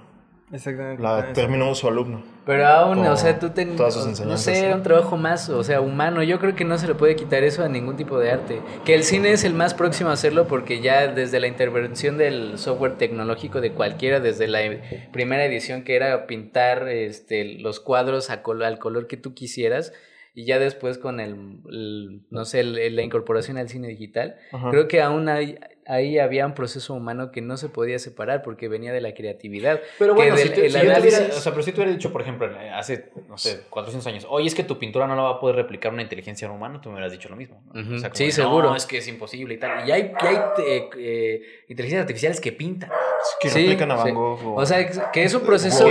Exactamente. La terminó su alumno. Pero aún, o sea, tú ten, todas sus no sé, era un trabajo más, o sea, humano. Yo creo que no se le puede quitar eso a ningún tipo de arte. Que el cine es el más próximo a hacerlo porque ya desde la intervención del software tecnológico de cualquiera, desde la e- primera edición que era pintar este, los cuadros a col- al color que tú quisieras y ya después con el, el, no sé, el- la incorporación al cine digital, Ajá. creo que aún hay, ahí había un proceso humano que no se podía separar porque venía de la creatividad. Pero que bueno, si, del- te- el si yo te hubiera, análisis- o sea, pero si te hubiera dicho, por ejemplo, eh, hace, no sé, 400 años, oye, es que tu pintura no la va a poder replicar una inteligencia humana, tú me hubieras dicho lo mismo. ¿no? O sea, como Sí, de, seguro. No, es que es imposible y tal. Y hay, y hay eh, eh, inteligencias artificiales que pintan. Que Sí, replican a Van sí. Gogh. O sea, que es un proceso...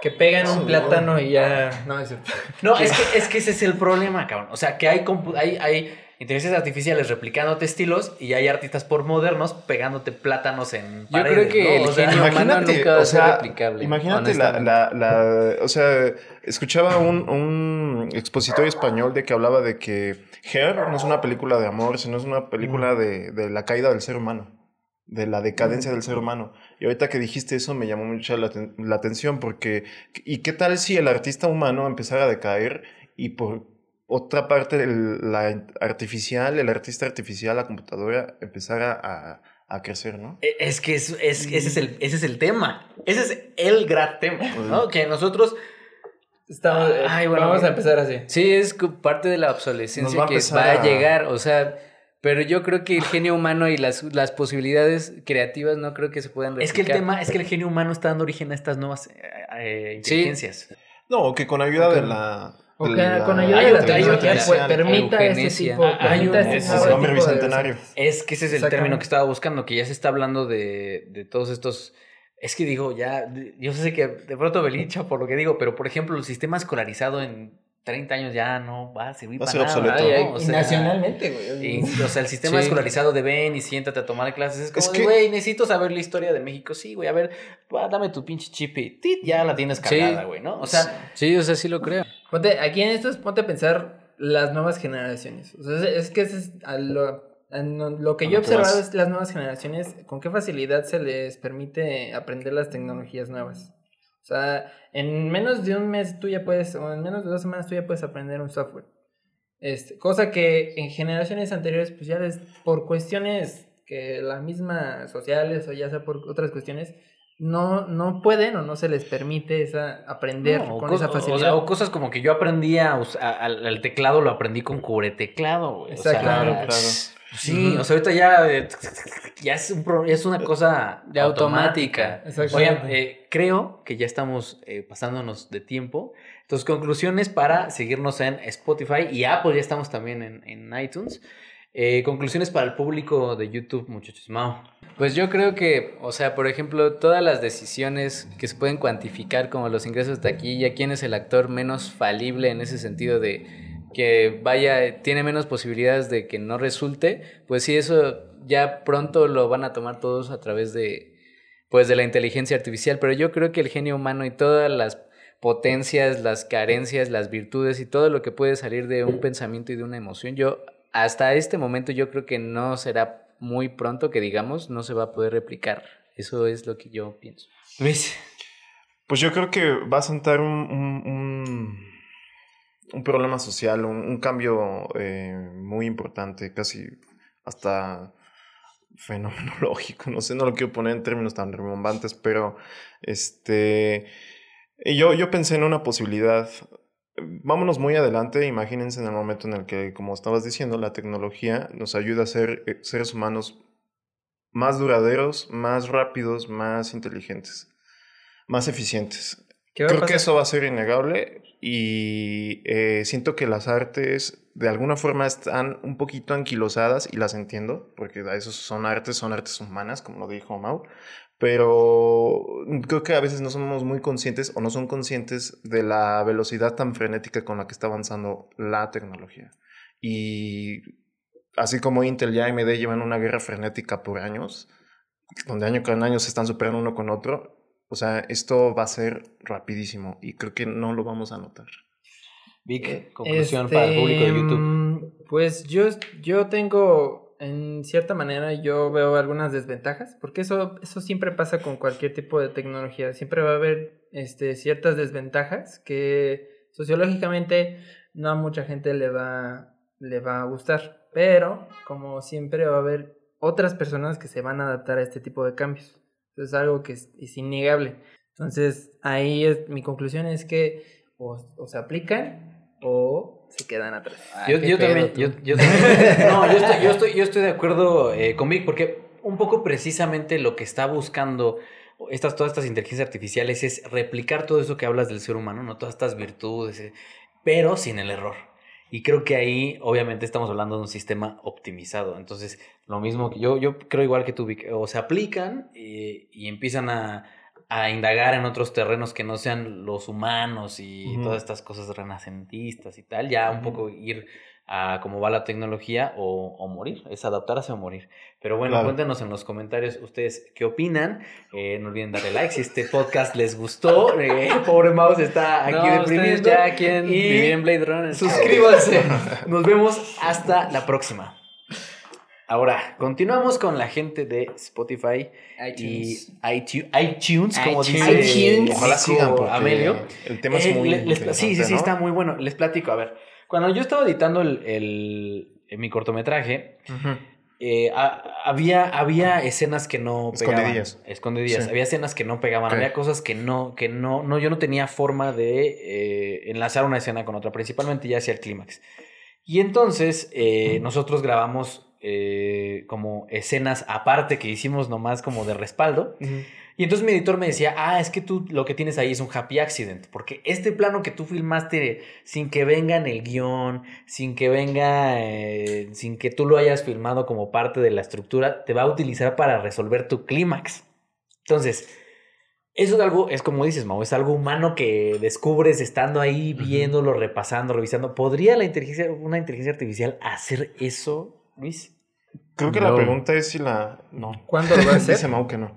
Que pegan un plátano y ya. No, es. No, es que, es que ese es el problema, cabrón. O sea, que hay, compu- hay, hay inteligencias artificiales replicándote estilos y hay artistas por modernos pegándote plátanos en Yo paredes, creo que ¿no? el O sea, genio humano Imagínate, nunca va a ser replicable. Imagínate la, honestamente. la, la- o sea, escuchaba un, un expositor español de que hablaba de que Her no es una película de amor, sino es una película de, de la caída del ser humano, de la decadencia del ser humano. Y ahorita que dijiste eso me llamó mucho la, la atención porque, ¿y qué tal si el artista humano empezara a decaer y por otra parte el- la artificial, el artista artificial, la computadora, empezara a, a crecer, ¿no? e- Es que es, es- ese, es el, ese es el tema. Ese es el gran tema, ¿no? Que nosotros... Estamos, eh, Ay, bueno, vamos a bien. empezar así. Sí, es parte de la obsolescencia va que empezar va a a- llegar, o sea, pero yo creo que el genio humano y las, las posibilidades creativas no creo que se puedan Es que el replicar. tema es que el genio humano está dando origen a estas nuevas eh, eh, inteligencias. No, que con ayuda de la... O de que la con ayuda de la tecnología pues, permita eugenesia. tipo, Ah, permita nuevo es el hombre tipo de- bicentenario. Es que ese es el término que estaba buscando, que ya se está hablando de, de todos estos... Es que digo, ya, yo sé que de pronto me lincha por lo que digo, pero por ejemplo, el sistema escolarizado en 30 años ya no va a servir Va a para ser nada. obsoleto. O sea, nacionalmente, güey. y, o sea, el sistema Sí. escolarizado de ven y siéntate a tomar clases es como Es que- güey, necesito saber la historia de México. Sí, güey, a ver, va, dame tu pinche chip y tit, ya la tienes Sí. cargada, güey, ¿no? O sea, Sí, o sea, sí lo creo. Ponte, aquí en estos, ponte a pensar las nuevas generaciones. O sea, es, es que es a lo, a no- lo que A yo he que vas. observado es las nuevas generaciones, con qué facilidad se les permite aprender las tecnologías nuevas. Sea, en menos de un mes tú ya puedes, o en menos de dos semanas tú ya puedes aprender un software. Este, cosa que en generaciones anteriores, pues ya les, por cuestiones que las mismas sociales o ya sea por otras cuestiones, no, no pueden o no se les permite esa, aprender no, con esa o- facilidad. O, sea, o cosas como que yo aprendí a al, al teclado, lo aprendí con cubreteclado, güey. O sea, Exacto. Claro, claro. Sí, o sea, ahorita ya, eh, ya es, un pro- es una cosa De automática. Exacto. Oigan, eh, creo que ya estamos eh, pasándonos de tiempo. Entonces, conclusiones para seguirnos en Spotify y Apple, ya estamos también en, en iTunes. Eh, conclusiones para el público de YouTube, muchachos. Mao. Pues yo creo que, o sea, por ejemplo, todas las decisiones que se pueden cuantificar, como los ingresos de taquilla, quién es el actor menos falible en ese sentido de que vaya, tiene menos posibilidades de que no resulte, pues sí, eso ya pronto lo van a tomar todos a través de, pues de la inteligencia artificial, pero yo creo que el genio humano y todas las potencias, las carencias, las virtudes y todo lo que puede salir de un pensamiento y de una emoción, yo hasta este momento yo creo que no será muy pronto que digamos, no se va a poder replicar. Eso es lo que yo pienso. Luis. Pues yo creo que va a sentar un, un, un, problema social, un, cambio eh, muy importante, casi hasta fenomenológico, no sé, no lo quiero poner en términos tan rimbombantes, pero este, yo, yo pensé en una posibilidad, vámonos muy adelante, imagínense en el momento en el que, como estabas diciendo, la tecnología nos ayuda a ser eh, seres humanos más duraderos, más rápidos, más inteligentes, más eficientes. Creo que eso va a ser innegable y eh, siento que las artes de alguna forma están un poquito anquilosadas y las entiendo, porque esos son artes, son artes humanas, como lo dijo Mau, pero creo que a veces no somos muy conscientes o no son conscientes de la velocidad tan frenética con la que está avanzando la tecnología. Y así como Intel y AMD llevan una guerra frenética por años, donde año con año se están superando uno con otro, o sea, esto va a ser rapidísimo y creo que no lo vamos a notar. Vic, eh, conclusión para el público de YouTube. Mm, pues yo, yo tengo, en cierta manera, yo veo algunas desventajas, porque eso, eso siempre pasa con cualquier tipo de tecnología. Siempre va a haber este, ciertas desventajas que sociológicamente no a mucha gente le va, le va a gustar. Pero, como siempre, va a haber otras personas que se van a adaptar a este tipo de cambios es algo que es, innegable. Entonces, ahí es, mi conclusión es que o, se aplican o se quedan atrás. yo, también, yo, no, yo estoy, yo estoy, de acuerdo eh, con Vic, porque un poco precisamente lo que está buscando estas, todas estas inteligencias artificiales es replicar todo eso que hablas del ser humano, ¿no? Todas estas virtudes, eh, pero sin el error. Y creo que ahí, obviamente, estamos hablando de un sistema optimizado. Entonces, lo mismo que yo, yo creo igual que tú, o se aplican y, y empiezan a, a, indagar en otros terrenos que no sean los humanos y todas estas cosas renacentistas y tal, ya un poco ir a cómo va la tecnología o, morir, es adaptarse o morir. Pero bueno, cuéntenos en los comentarios ustedes qué opinan. Eh, no olviden darle like si este podcast les gustó. Eh, pobre Mouse está aquí no, deprimido. ya aquí en, y en Blade Runner. Suscríbanse. Nos vemos hasta la próxima. Ahora, continuamos con la gente de Spotify iTunes. y iTunes, como dice iTunes. Ojalá sigan Amelio. El tema es eh, muy Sí, sí, sí, está muy bueno. Les platico, a ver. Cuando yo estaba editando el, el, mi cortometraje, eh, había, había escenas que no pegaban. Escondidillas. Escondidillas. Había escenas que no pegaban. Había cosas que no, que no, no, yo no tenía forma de eh, enlazar una escena con otra, principalmente ya hacia el clímax. Y entonces eh, nosotros grabamos como escenas aparte que hicimos nomás como de respaldo. Y entonces mi editor me decía, ah, es que tú lo que tienes ahí es un happy accident, porque este plano que tú filmaste sin que venga en el guion, sin que venga, eh, sin que tú lo hayas filmado como parte de la estructura, te va a utilizar para resolver tu clímax. Entonces, eso es algo, es como dices, Mau, es algo humano que descubres estando ahí, viéndolo, repasando, revisando. ¿Podría la inteligencia, una inteligencia artificial hacer eso, Luis? Creo que la pregunta es si la. No. ¿Cuándo lo va a hacer? Dice Mau que no.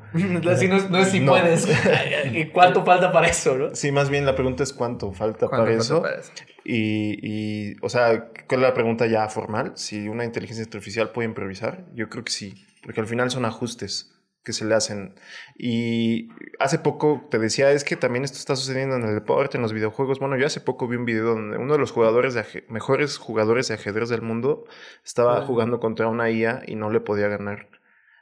Así no, no, es si puedes. ¿Y cuánto falta para eso, no? Sí, más bien la pregunta es cuánto falta, para, eso? para, eso? Y, y, o sea, ¿cuál es la pregunta ya formal? Si una inteligencia artificial puede improvisar. Yo creo que sí, porque al final son ajustes que se le hacen. Y hace poco te decía, es que también esto está sucediendo en el deporte, en los videojuegos. Bueno, yo hace poco vi un video donde uno de los jugadores de mejores jugadores de ajedrez del mundo estaba jugando contra una IA y no le podía ganar.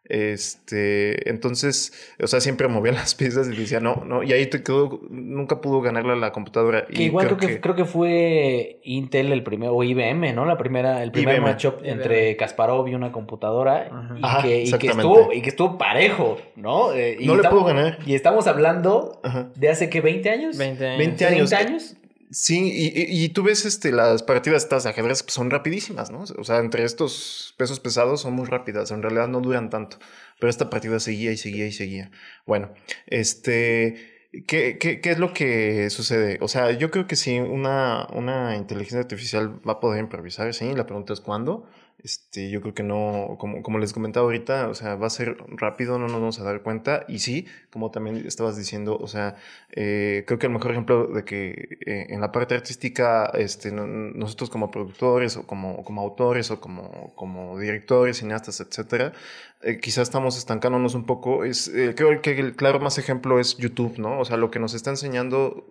Este, entonces, o sea, siempre movía las piezas y decía, no, no, y ahí te quedó, nunca pudo ganarle a la computadora. Que igual creo, que, creo que fue Intel el primero, o IBM, ¿no? La primera, el primer matchup entre Kasparov y una computadora, y, que, y, que, estuvo, y que estuvo parejo, ¿no? Eh, no le pudo ganar. Y estamos hablando de hace que 20 años. 20 años. 20 años. años. Sí, y, y, tú ves este, las partidas estas de ajedrez pues, son rapidísimas, ¿no? O sea, entre estos pesos pesados son muy rápidas, en realidad no duran tanto, pero esta partida seguía y seguía y seguía. Bueno, este, ¿qué, qué, qué es lo que sucede? O sea, yo creo que sí, una, una inteligencia artificial va a poder improvisar, sí, la pregunta es cuándo. Este, yo creo que no, como, como les comentaba ahorita, o sea, va a ser rápido, no nos vamos a dar cuenta. Y sí, como también estabas diciendo, o sea, eh, creo que el mejor ejemplo de que eh, en la parte artística, este, no- nosotros como productores o como, como autores o como, como directores, cineastas, etcétera, eh, quizás estamos estancándonos un poco. Es, creo que el claro más ejemplo es YouTube, ¿no? O sea, lo que nos está enseñando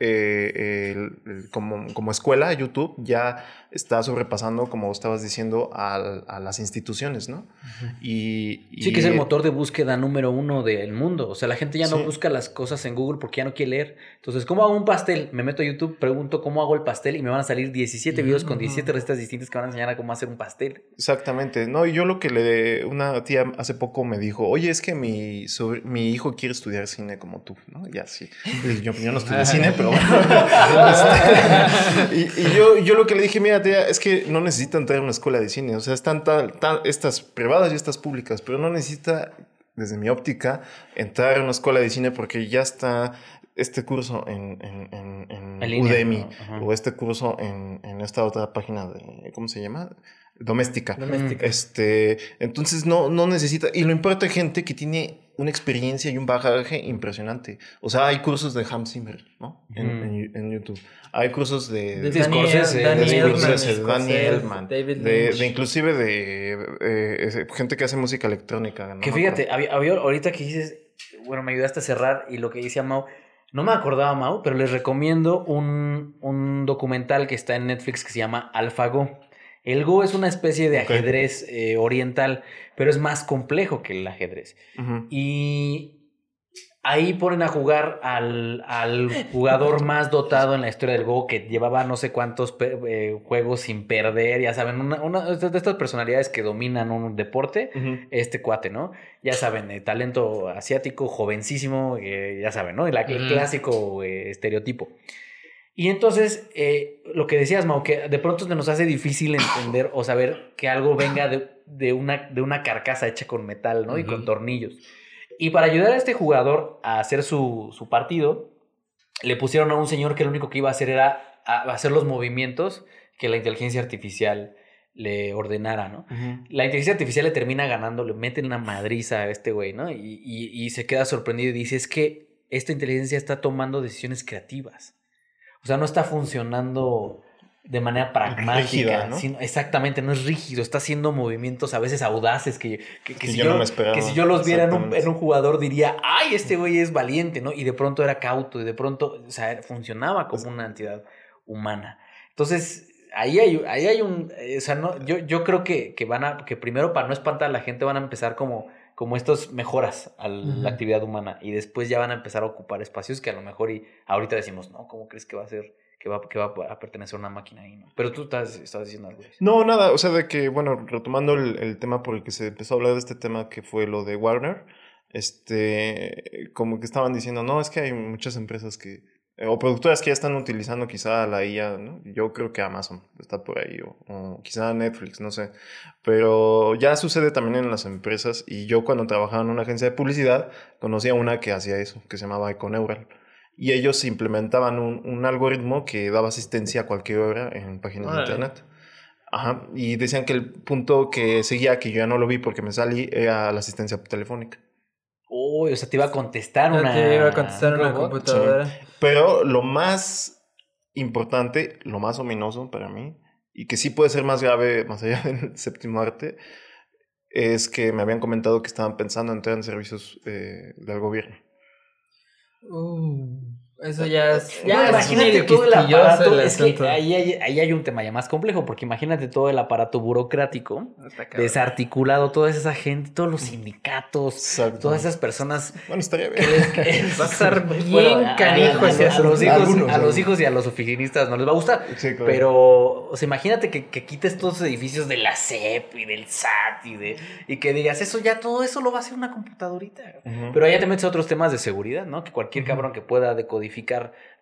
eh, el- el- como, como escuela, YouTube ya está sobrepasando, como estabas diciendo, a, las instituciones, ¿no? Y, Sí, que es el motor de búsqueda número uno del mundo. O sea, la gente ya no Sí. busca las cosas en Google porque ya no quiere leer. Entonces, ¿cómo hago un pastel? Me meto a YouTube, pregunto cómo hago el pastel y me van a salir 17 videos con Ujú. 17 recetas distintas que van a enseñar a cómo hacer un pastel. Exactamente, no, y yo lo que le, una tía hace poco me dijo, oye, es que mi, mi hijo quiere estudiar cine como tú, ¿no? Ya sí, Y yo, yo no estudié cine, pero bueno. Y y yo, yo lo que le dije, mira, tía, es que no necesita entrar a una escuela de cine, o sea, están tal, tal- estas privadas y estas públicas, pero no necesita, desde mi óptica, entrar a una escuela de cine porque ya está este curso en, en, en, en En línea, Udemy o este curso en, en esta otra página de, ¿cómo se llama? Doméstica. Doméstica. Este, entonces no, no necesita, y lo importa gente que tiene una experiencia y un bagaje impresionante. O sea, hay cursos de Hans Zimmer, ¿no? En, Ujú. en- en YouTube. Hay cursos de, De Daniel, Scorsese, de Scorsese, de de, inclusive de eh, gente que hace música electrónica. ¿no? que me fíjate, había, había- ahorita que dices, bueno, me ayudaste a cerrar y lo que dice Mau, no me acordaba Mau, pero les recomiendo un, un documental que está en Netflix que se llama AlphaGo. El Go es una especie de ajedrez eh, oriental, pero es más complejo que el ajedrez. Y ahí ponen a jugar al, al jugador más dotado en la historia del Go, que llevaba no sé cuántos eh, juegos sin perder, ya saben, una, una de estas personalidades que dominan un deporte, este cuate, ¿no? Ya saben, eh, talento asiático, jovencísimo, eh, ya saben, ¿no? El, clásico estereotipo. Y entonces, eh, lo que decías, Mau, que de pronto nos hace difícil entender o saber que algo venga de, de una, de una carcasa hecha con metal, ¿no? Y con tornillos. Y para ayudar a este jugador a hacer su, su partido, le pusieron a un señor que lo único que iba a hacer era a- hacer los movimientos que la inteligencia artificial le ordenara, ¿no? La inteligencia artificial le termina ganando, le meten una madriza a este güey, ¿no? Y, y- y se queda sorprendido y dice, es que esta inteligencia está tomando decisiones creativas. O sea, no está funcionando de manera pragmática. Rígida, ¿no? sino- exactamente, no es rígido, está haciendo movimientos a veces audaces que, que, que Que si, yo yo, no me esperaba. que si yo los viera en un, en un jugador diría, ay, este güey es valiente, ¿no? Y de pronto era cauto y de pronto, o sea, funcionaba como una entidad humana. Entonces, ahí hay, ahí hay un, eh, o sea, no, yo, yo creo que, que van a, que primero para no espantar a la gente van a empezar como, como estas mejoras a la actividad humana y después ya van a empezar a ocupar espacios que a lo mejor y ahorita decimos, no, ¿cómo crees que va a ser, que va, que va a pertenecer a una máquina ahí, no? Pero tú estás, estás diciendo algo. No, nada, o sea, de que, bueno, retomando el, el tema por el que se empezó a hablar de este tema que fue lo de Warner, este, como que estaban diciendo, no, es que hay muchas empresas que, o productoras que ya están utilizando quizá la IA, ¿no? Yo creo que Amazon está por ahí, o, o quizá Netflix, no sé, pero ya sucede también en las empresas, y yo cuando trabajaba en una agencia de publicidad, conocía una que hacía eso, que se llamaba Econeural. Y ellos implementaban un, un algoritmo que daba asistencia a cualquier hora en páginas Órale. de internet. Ajá, y decían que el punto que seguía, que yo ya no lo vi porque me salí, era la asistencia telefónica. Uy, o sea, te iba a contestar una. te iba a contestar un una computadora. Pero lo más importante, lo más ominoso para mí, y que sí puede ser más grave más allá del séptimo arte, es que me habían comentado que estaban pensando en entrar en servicios eh, del gobierno. Uh, eso ya es. No, Ya es imagínate todo el aparato. el Es que ahí hay, ahí hay un tema ya más complejo, porque imagínate todo el aparato burocrático, desarticulado, toda esa gente, todos los sindicatos, Exacto. todas esas personas. Bueno, estaría bien. Va a estar bien Bueno, a- a- canijo a- los hijos, Algunos, a los hijos y a los oficinistas no les va a gustar. Sí, claro. Pero, o sea, imagínate que, que quites todos esos edificios de la CEP y del SAT y, de, y que digas, eso ya, todo eso lo va a hacer una computadorita. Ujú. Pero allá te metes a otros temas de seguridad, ¿no? Que cualquier cabrón que pueda decodificar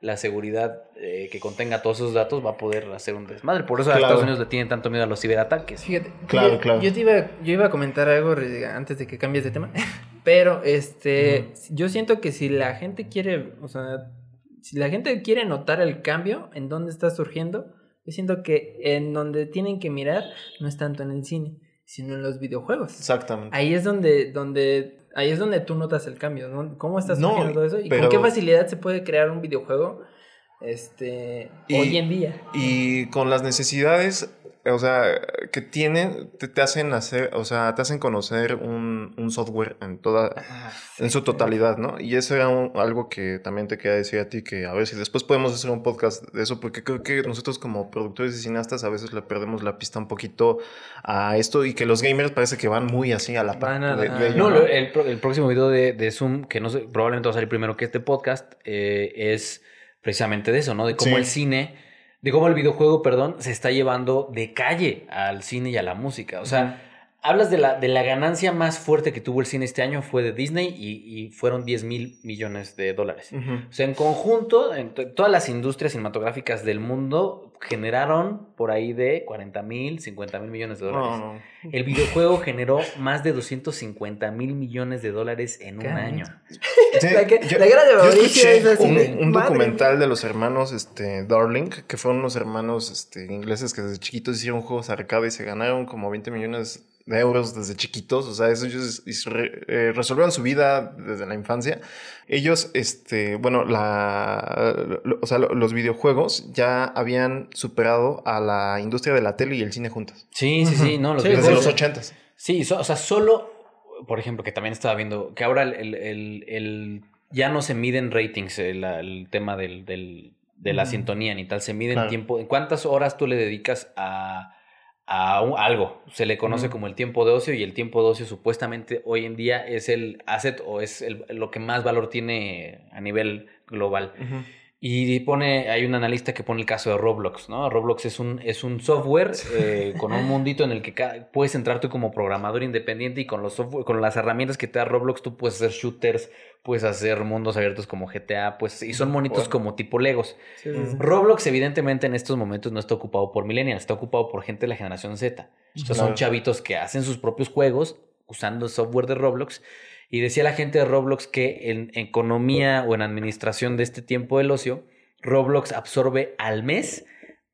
la seguridad eh, que contenga todos esos datos va a poder hacer un desmadre. Por eso a. Estados Unidos le tienen tanto miedo a los ciberataques. Fíjate, Claro, yo, claro. Yo, te iba, yo iba a comentar algo antes de que cambies de tema, pero este, yo siento que si la gente quiere, o sea, si la gente quiere notar el cambio en dónde está surgiendo, Yo siento que en donde tienen que mirar no es tanto en el cine, sino en los videojuegos. Exactamente. Ahí es donde, donde, ahí es donde tú notas el cambio, ¿no? ¿Cómo estás No, todo eso? ¿Y pero- con qué facilidad se puede crear un videojuego este, Y- hoy en día? Y con las necesidades, o sea, que tienen, te, te hacen hacer, o sea, te hacen conocer un, un software en toda, en su totalidad, ¿no? Y eso era un- algo que también te quería decir a ti, que a ver si después podemos hacer un podcast de eso, porque creo que nosotros como productores y cineastas a veces le perdemos la pista un poquito a esto y que los gamers parece que van muy así a la par de- la- de ello, No, el, el próximo video de, de Zoom, que no sé, probablemente va a salir primero que este podcast, eh, es precisamente de eso, ¿no? De cómo Sí. el cine, de cómo el videojuego, perdón, se está llevando de calle al cine y a la música. O sea, hablas de la, de la ganancia más fuerte que tuvo el cine este año fue de Disney y, y fueron 10 mil millones de dólares. O sea, en conjunto, en to- todas las industrias cinematográficas del mundo generaron por ahí de 40 mil, 50 mil millones de dólares. No, no. El videojuego generó más de 250 mil millones de dólares en un año. Sí, La que- yo- la cara de yo Mauricio escuché es así un, de, un "Madre documental de los hermanos este, Darling, que fueron unos hermanos este, ingleses que desde chiquitos hicieron juegos arcade y se ganaron como 20 millones de euros desde chiquitos. O sea, eso ellos eh, resolvieron su vida desde la infancia. Ellos, este, bueno, la, o sea, lo- los videojuegos ya habían superado a la industria de la tele y el cine juntas. Sí, sí, sí, no, los Sí, Desde los ochentas. Sí, so- o sea, solo, por ejemplo, que también estaba viendo, que ahora el, el- el- el- ya no se miden ratings el, el tema del, del- de la Mm. sintonía ni tal, se mide en Claro. tiempo, en cuántas horas tú le dedicas a, a un- algo. Se le conoce como el tiempo de ocio y el tiempo de ocio supuestamente hoy en día es el asset o es el- lo que más valor tiene a nivel global. Y pone, hay un analista que pone el caso de Roblox, ¿no? Roblox es un, es un software eh, con un mundito en el que puedes entrar tú como programador independiente y con los software, con las herramientas que te da Roblox tú puedes hacer shooters, puedes hacer mundos abiertos como GTA, pues, y son monitos Bueno. como tipo Legos. Sí, sí, sí. Roblox evidentemente en estos momentos no está ocupado por millennials, está ocupado por gente de la generación Z. Sea, son chavitos que hacen sus propios juegos usando el software de Roblox. Y decía la gente de Roblox que en economía o en administración de este tiempo del ocio, Roblox absorbe al mes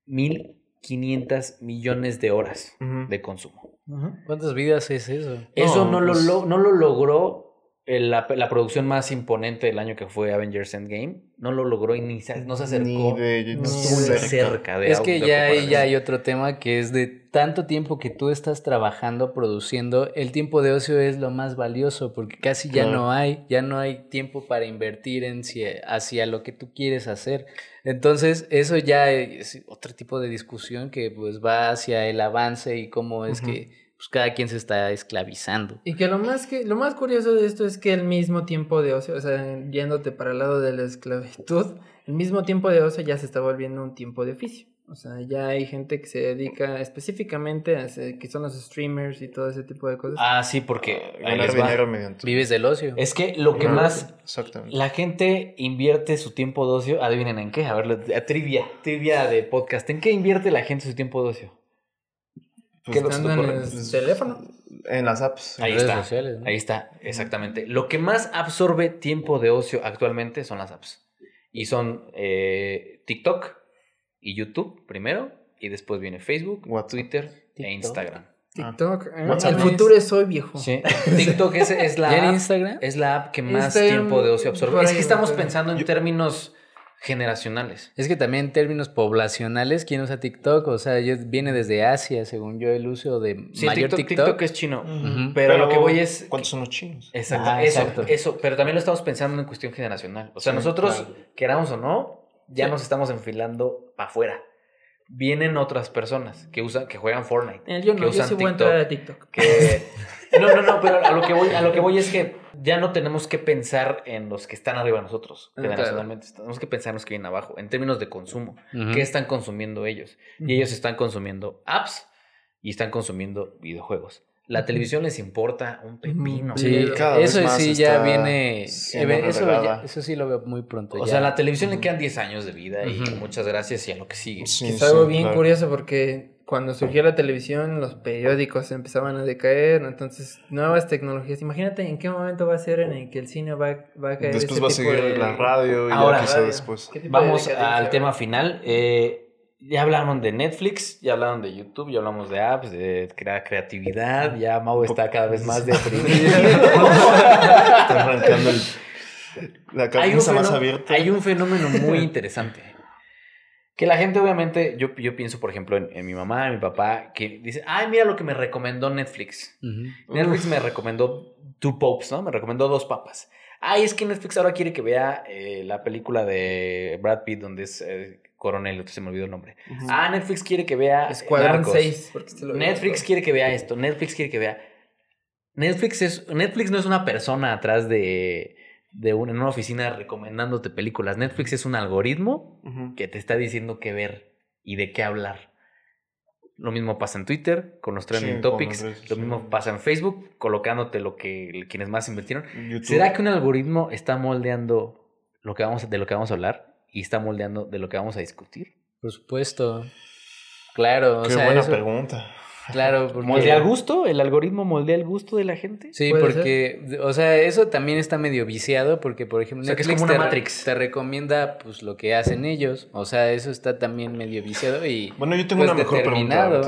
1.500 millones de horas de consumo. ¿Cuántas vidas es eso? Eso No, pues- lo- no lo logró la, la producción más imponente del año que fue Avengers Endgame. No lo logró y ni se, no se acercó Ni de, no cerca. cerca de Es que de ya, ocupar ya hay otro tema que es de tanto tiempo que tú estás trabajando, produciendo, el tiempo de ocio es lo más valioso porque casi ya Claro. no hay, ya no hay tiempo para invertir en si- hacia lo que tú quieres hacer. Entonces, eso ya es otro tipo de discusión que pues va hacia el avance y cómo es que pues, cada quien se está esclavizando. Y que lo más que lo más curioso de esto es que el mismo tiempo de ocio, o sea, yéndote para el lado de la esclavitud, el mismo tiempo de ocio ya se está volviendo un tiempo de oficio. O sea, ya hay gente que se dedica específicamente a que son los streamers y todo ese tipo de cosas. Ah, sí, porque Ganar dinero mediante. Vives del ocio. Es que lo que más Exactamente. la gente invierte su tiempo de ocio, adivinen en qué, a ver, la- a trivia, trivia de podcast, ¿en qué invierte la gente su tiempo de ocio? Pues, ¿Qué nos Estando en el teléfono. En las apps. Ahí redes está, sociales, ¿no? ahí está, exactamente. Lo que más absorbe tiempo de ocio actualmente son las apps. Y son eh, TikTok y YouTube primero, y después viene Facebook. Twitter e. Instagram. TikTok. eh, WhatsApp. El futuro es hoy, viejo. Sí. TikTok es, es la ¿Ya en app Instagram? Es la app que más Instagram, tiempo de ocio absorbe. Es que estamos pensando en Yo- términos generacionales. Es que también en términos poblacionales, ¿quién usa TikTok? O sea, yo- viene desde Asia, según yo, el uso de Sí, mayor TikTok, TikTok. TikTok es chino. Pero, lo que voy es. ¿Cuántos son los chinos? Exacto, Ah, eso, exacto. eso. Pero también lo estamos pensando en cuestión generacional. O sea, Sí, nosotros, claro. queramos o no, ya Sí. nos estamos enfilando para afuera. Vienen otras personas que usan, que juegan Fortnite. Eh, Yo que no, yo usan sí voy a TikTok. entrar a TikTok. que- No, no, no, pero a lo que voy, a lo que voy es que ya no tenemos que pensar en los que están arriba de nosotros, Ah, generacionalmente. Tenemos que pensar en los que vienen abajo, en términos de consumo. Ujú. ¿Qué están consumiendo ellos? Y ellos están consumiendo apps y están consumiendo videojuegos. La televisión les importa un pepino. Sí, Pero cada vez eso más sí ya viene. eh, Eso, relegada. ya- eso sí lo veo muy pronto. O ya. sea, a la televisión le quedan 10 años de vida y muchas gracias y a lo que sigue. Sí, es sí, algo bien claro. curioso porque cuando surgió la televisión, los periódicos empezaban a decaer, entonces nuevas tecnologías. Imagínate en qué momento va a ser en el que el cine va, va a caer. Después va a seguir de- la radio y Ahora, ya quizá radio. después. ¿Qué tipo de Vamos al tema final. Eh, ya hablaron de Netflix, ya hablaron de YouTube, ya hablamos de apps, de crea- creatividad, ya Mau está cada vez más deprimido. Está arrancando el- la cabeza más abierta. hay un fenómeno muy interesante. Que la gente, obviamente, yo, yo pienso, por ejemplo, en, en mi mamá, en mi papá, que dice, ay, mira lo que me recomendó Netflix. Netflix me recomendó Two Popes, ¿no? Me recomendó Dos Papas. Ay, es que Netflix ahora quiere que vea eh, la película de Brad Pitt donde es eh, coronel, se me olvidó el nombre. Ah, Netflix quiere que vea Escuadrón Narcos. 6. porque se lo Netflix quiere que vea esto, Netflix quiere que vea. Netflix es Netflix no es una persona atrás de de una, en una oficina recomendándote películas. Netflix es un algoritmo Ujú. que te está diciendo qué ver y de qué hablar. Lo mismo pasa en Twitter con los trending Sí, topics, lo mismo pasa en Facebook colocándote lo que quienes más invirtieron. YouTube. ¿Será que un algoritmo está moldeando lo que vamos de lo que vamos a hablar y está moldeando de lo que vamos a discutir? Por supuesto. Claro, o Qué sea, buena eso- pregunta. Claro, porque... ¿Moldea el gusto? ¿El algoritmo moldea el gusto de la gente? Sí, porque, o sea, eso también está medio viciado porque, por ejemplo, O sea, que es Netflix como una te, Matrix. te recomienda pues lo que hacen ellos. O sea, eso está también medio viciado y Bueno, yo tengo Pues una mejor pregunta.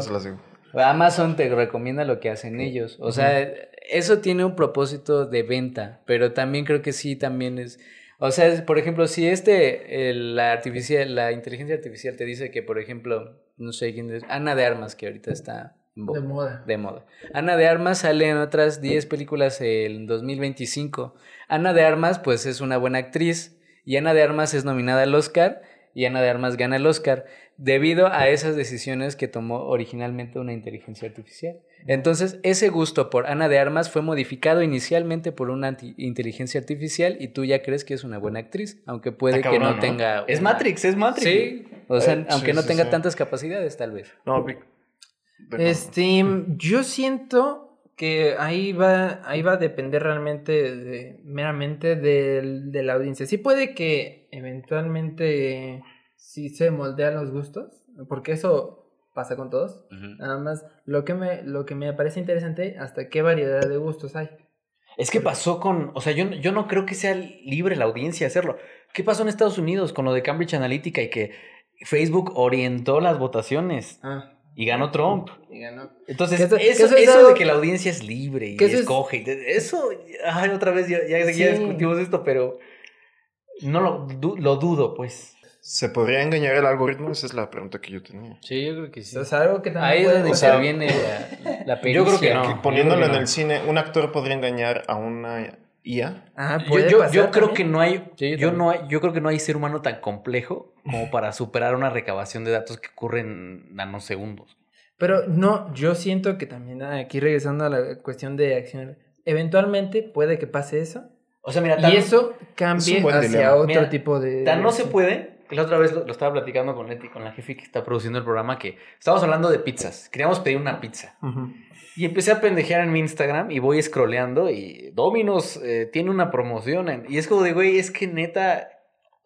Amazon te recomienda lo que hacen ellos. O sea, eso tiene un propósito de venta, pero también creo que sí, también es... O sea, por ejemplo, si este, el- la artificial, la inteligencia artificial te dice que, por ejemplo, no sé quién es, Ana de Armas, que ahorita está De moda. de moda. Ana de Armas sale en otras 10 películas en 2025. Ana de Armas, pues es una buena actriz y Ana de Armas es nominada al Oscar y Ana de Armas gana el Oscar debido a esas decisiones que tomó originalmente una inteligencia artificial. Entonces, ese gusto por Ana de Armas fue modificado inicialmente por una inteligencia artificial y tú ya crees que es una buena actriz, aunque puede que no, ¿no? tenga... Es una- Matrix, es Matrix. Sí, o sea, Eh, aunque sí, no sí, tenga sí. tantas capacidades, tal vez. No, Vic. Perdón. Este, yo siento que ahí va, ahí va a depender realmente de- meramente del- de la audiencia. Sí puede que eventualmente sí se moldean los gustos, porque eso pasa con todos. Nada más lo que me, lo que me parece interesante, hasta qué variedad de gustos hay. Es que pasó con, o sea, yo, yo no creo que sea libre la audiencia hacerlo. ¿Qué pasó en Estados Unidos con lo de Cambridge Analytica y que Facebook orientó las votaciones Ah, y ganó Trump? y ganó. Entonces, eso- que eso, eso es eso algo- de que la audiencia es libre y es- escoge, eso, ay, otra vez ya, ya, discutimos esto, pero no lo, du- lo dudo, pues. ¿Se podría engañar el algoritmo? Esa es la pregunta que yo tenía. Sí, yo creo que sí. Sea, algo que también Ahí es donde interviene la, la Yo creo que no. Que poniéndolo creo que en el cine, ¿un actor podría engañar a una IA? Ah, Yo, puede yo, pasar yo creo que no hay, Sí, yo no hay, yo creo que no hay ser humano tan complejo como para superar una recabación de datos que ocurre en nanosegundos. Pero no, yo siento que también ah, aquí regresando a la cuestión de acción, eventualmente puede que pase eso O sea, mira, tan, y eso cambie es hacia dilema. otro Mira, tipo de... tan no se puede. La otra vez lo, lo estaba platicando con Leti, con la jefe que está produciendo el programa, que estábamos hablando de pizzas. Queríamos pedir una pizza. Y empecé a pendejear en mi Instagram y voy scrolleando y Domino's eh, tiene una promoción. en- y es como de, güey, es que neta,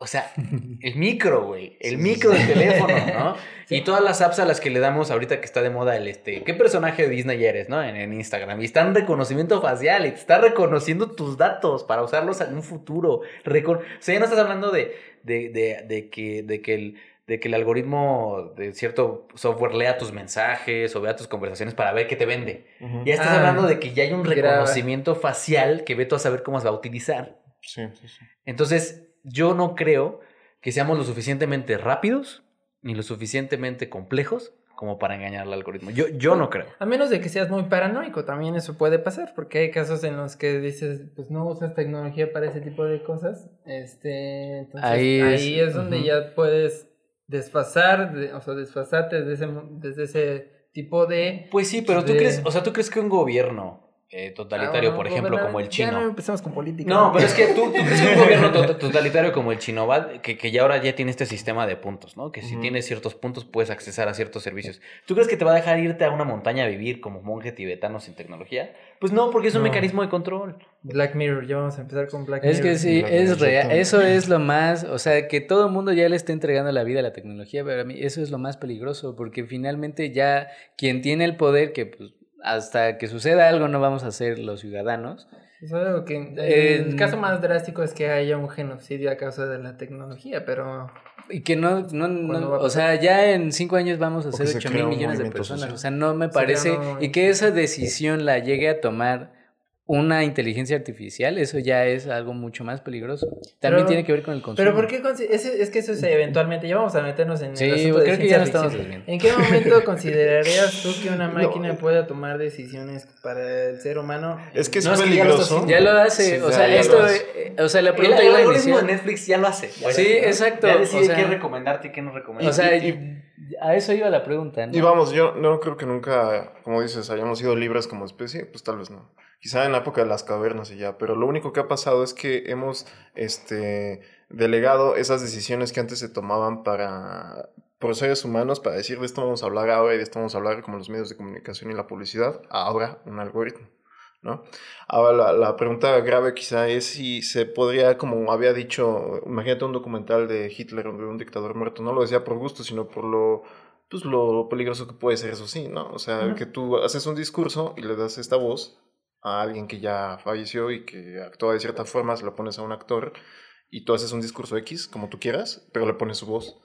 o sea, el micro, güey, el micro del teléfono, ¿no? Y todas las apps a las que le damos ahorita que está de moda el este, ¿qué personaje de Disney eres, no? En, en Instagram. Y está en reconocimiento facial y te está reconociendo tus datos para usarlos en un futuro. Recon- o sea, ya no estás hablando de, de, de, de que, de que el de que el algoritmo de cierto software lea tus mensajes o vea tus conversaciones para ver qué te vende. Ya estás Ah, hablando de que ya hay un reconocimiento facial que ve tú a saber cómo se va a utilizar. Sí, sí, sí. Entonces, yo no creo que seamos lo suficientemente rápidos ni lo suficientemente complejos como para engañar al algoritmo. Yo, yo no creo. A menos de que seas muy paranoico, también eso puede pasar, porque hay casos en los que dices, pues no usas tecnología para ese tipo de cosas. Este, entonces Ahí ahí es- es, donde ujú. ya puedes desfasar, de- o sea, desfasarte desde ese, desde ese tipo de... Pues sí, pero tú De- crees, o sea, tú crees que un gobierno eh, totalitario, Ah, por no, ejemplo, gobernar- como el Ya no chino. empecemos con política. No, pero es que tú, tú crees que un gobierno to- totalitario como el chino va, que, que ya ahora ya tiene este sistema de puntos, ¿no? Que si Ujú. tienes ciertos puntos puedes accesar a ciertos servicios. ¿Tú crees que te va a dejar irte a una montaña a vivir como monje tibetano sin tecnología? Pues no, porque es un No. mecanismo de control. Black Mirror, ya vamos a empezar con Black Es Mirror. que sí, Black es real. Eso es lo más, o sea, que todo el mundo ya le está entregando la vida a la tecnología, pero a mí eso es lo más peligroso, porque finalmente ya quien tiene el poder, que pues hasta que suceda algo no vamos a ser los ciudadanos. Es algo que Eh, el caso más drástico es que haya un genocidio a causa de la tecnología, pero Y que no, no, no- ¿Cuándo va a o sea, ya en cinco años vamos a ser se 8 crea mil millones de personas. social. O sea, no me parece. Y que esa decisión la llegue a tomar una inteligencia artificial, eso ya es algo mucho más peligroso. También Pero- tiene que ver con el consumo. Pero ¿por qué? Es, es que eso es eventualmente, ya vamos a meternos en Sí, el asunto de creo que ya no estamos. ¿En qué momento considerarías tú que una máquina pueda tomar decisiones para el ser humano? Es que es No, es que ya lo está peligroso. Ya lo hace, Sí, o sea, esto, eh, o sea, la El, pregunta el iba a algoritmo de. Netflix ya lo hace. Ya Sí, exacto, Ya decide o sea- qué recomendarte y qué no recomendarte. O sea, Y- a eso iba la pregunta, ¿no? Y vamos, yo no creo que nunca, como dices, hayamos sido libres como especie, pues tal vez no. Quizá en la época de las cavernas y ya, pero lo único que ha pasado es que hemos este, delegado esas decisiones que antes se tomaban para por seres humanos para decir de esto vamos a hablar ahora y de esto vamos a hablar como los medios de comunicación y la publicidad, ahora un algoritmo. ¿no? Ahora la, la pregunta grave quizá es si se podría, como había dicho, imagínate un documental de Hitler o de un dictador muerto, no lo decía por gusto, sino por lo, pues, lo peligroso que puede ser eso sí, ¿no? O sea, Ujú. que tú haces un discurso y le das esta voz a alguien que ya falleció y que actúa de cierta forma, se lo pones a un actor y tú haces un discurso X, como tú quieras, pero le pones su voz.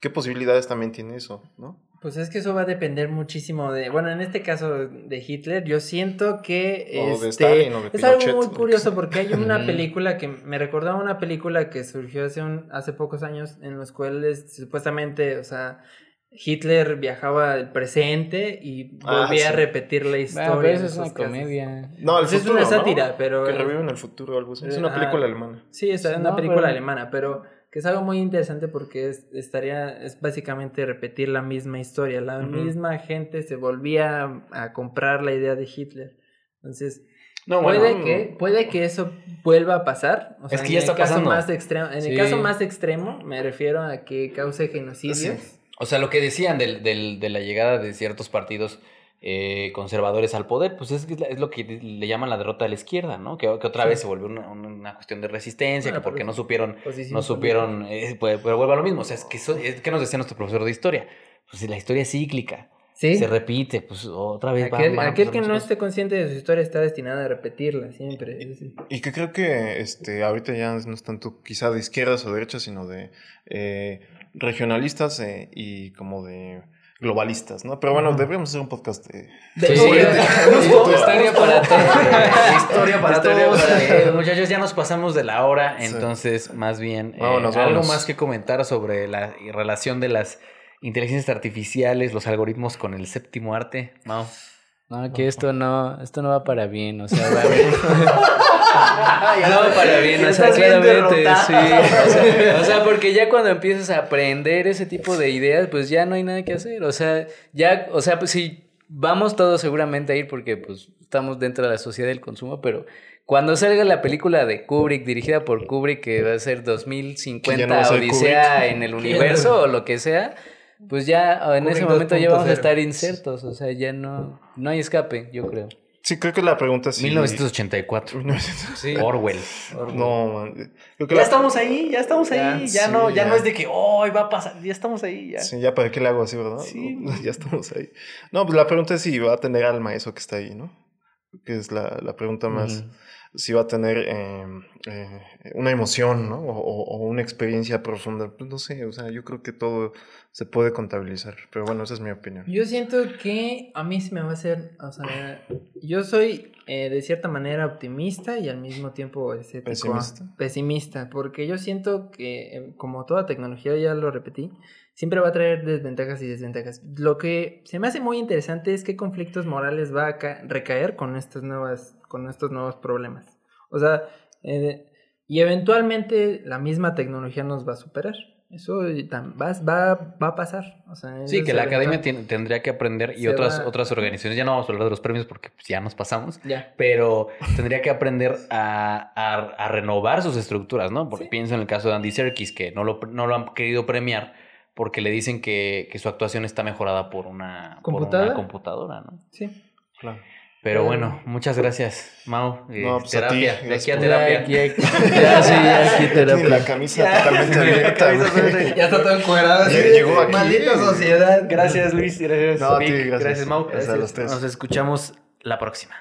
¿Qué posibilidades también tiene eso, no? Pues es que eso va a depender muchísimo de, bueno, en este caso de Hitler, yo siento que O de este, Stalin o de es algo muy curioso porque hay una película que me recordaba una película que surgió hace un, hace pocos años en los cuales supuestamente, o sea, Hitler viajaba al presente y Ah, volvía a repetir la Bueno, historia. pero en eso es una casos. comedia. No, el Pues es una ¿no? sátira, pero Que reviven el futuro o algo así. Es una película alemana. Sí, es una No, película pero- alemana, pero que es algo muy interesante porque es, estaría, es básicamente repetir la misma historia. La misma gente se volvía a, a comprar la idea de Hitler. Entonces, No, puede, bueno, que, puede que eso vuelva a pasar. O sea, Es que en ya el está caso pasando. Más extremo, en Sí. el caso más extremo, me refiero a que cause genocidios. Sí. O sea, lo que decían del, del- de la llegada de ciertos partidos eh, conservadores al poder, pues es, que es lo que le llaman la derrota de la izquierda, ¿no? Que, que otra Sí. vez se volvió una, una- cuestión de resistencia, Bueno, que porque pero- no supieron, Posición no supieron, eh, pues, pero vuelve a lo mismo. O sea, es que, eso- es que nos decía nuestro profesor de historia. Pues la historia es cíclica, Sí. se repite, pues otra vez va- Aquel, van a aquel que no cosas. esté consciente de su historia está destinado a repetirla siempre. Y que creo que este, ahorita ya no es tanto quizá de izquierdas o derechas, sino de eh, regionalistas eh, y como de globalistas, ¿no? Pero bueno, deberíamos hacer un podcast de... Sí, Sí, tu historia para todos. Historia para Historia todos. para Eh, todos. muchachos, ya nos pasamos de la hora, Sí. entonces más bien eh, Vámonos, algo vámonos. más que comentar sobre la relación de las inteligencias artificiales, los algoritmos con el séptimo arte. Mao. No, que esto no, esto no va para bien, o sea, va no va para bien, o sea, claramente, sí. O sea, o sea, porque ya cuando empiezas a aprender ese tipo de ideas, pues ya no hay nada que hacer, o sea, ya, o sea, pues sí, vamos todos seguramente a ir porque pues estamos dentro de la sociedad del consumo, pero cuando salga la película de Kubrick, dirigida por Kubrick, que va a ser Que ya 2050 no a Odisea Kubrick. en el universo o lo que sea, pues ya en ese momento ya vamos a 2.0. estar insertos, o sea, ya no, no hay escape, yo creo. Sí, creo que la pregunta es si... 1984. 1900. Sí. Orwell. No, man. Creo que Ya la- estamos ahí, ya estamos ahí. Ya, Ya, no, sí, ya, ya. no es de que hoy va a pasar, ya estamos ahí, ya. Sí, ya para qué le hago así, ¿verdad? Sí. No, ya estamos ahí. No, pues la pregunta es si va a tener alma eso que está ahí, ¿no? Que es la, la pregunta más... Si va a tener eh, eh, una emoción, ¿no? O, o- o una experiencia profunda. Pues no sé, o sea, yo creo que todo se puede contabilizar. Pero bueno, esa es mi opinión. Yo siento que a mí se me va a hacer, o sea, yo soy eh, de cierta manera optimista y al mismo tiempo Pesimista. pesimista, porque yo siento que eh, como toda tecnología, ya lo repetí, siempre va a traer desventajas y desventajas. Lo que se me hace muy interesante es qué conflictos morales va a ca- recaer con estas nuevas, con estos nuevos problemas. O sea, eh, y eventualmente la misma tecnología nos va a superar. Eso va, va, va a pasar. O sea, Sí, que la academia tiene- tendría que aprender y otras, va- otras organizaciones, ya no vamos a hablar de los premios porque pues, ya nos pasamos, Ya. pero tendría que aprender a, a- a renovar sus estructuras, ¿no? Porque Sí. pienso en el caso de Andy Serkis, que no lo, no lo han querido premiar porque le dicen que, que su actuación está mejorada por una, por una ¿Computadora? computadora, ¿no? Sí. Claro. Pero Pero- bueno, muchas gracias, Mau. Eh, No, pues a ti, terapia, de gracias aquí a por- terapia. Ya, aquí, aquí. Ya, sí, ya, aquí terapia. la camisa totalmente abierta. güey. Ya está todo encuadrado. Ya llegó aquí. Maldita sociedad. Gracias, Luis. Gracias, No, a ti, Vic, gracias. Gracias, Mau. Gracias a los tres. Nos escuchamos la próxima.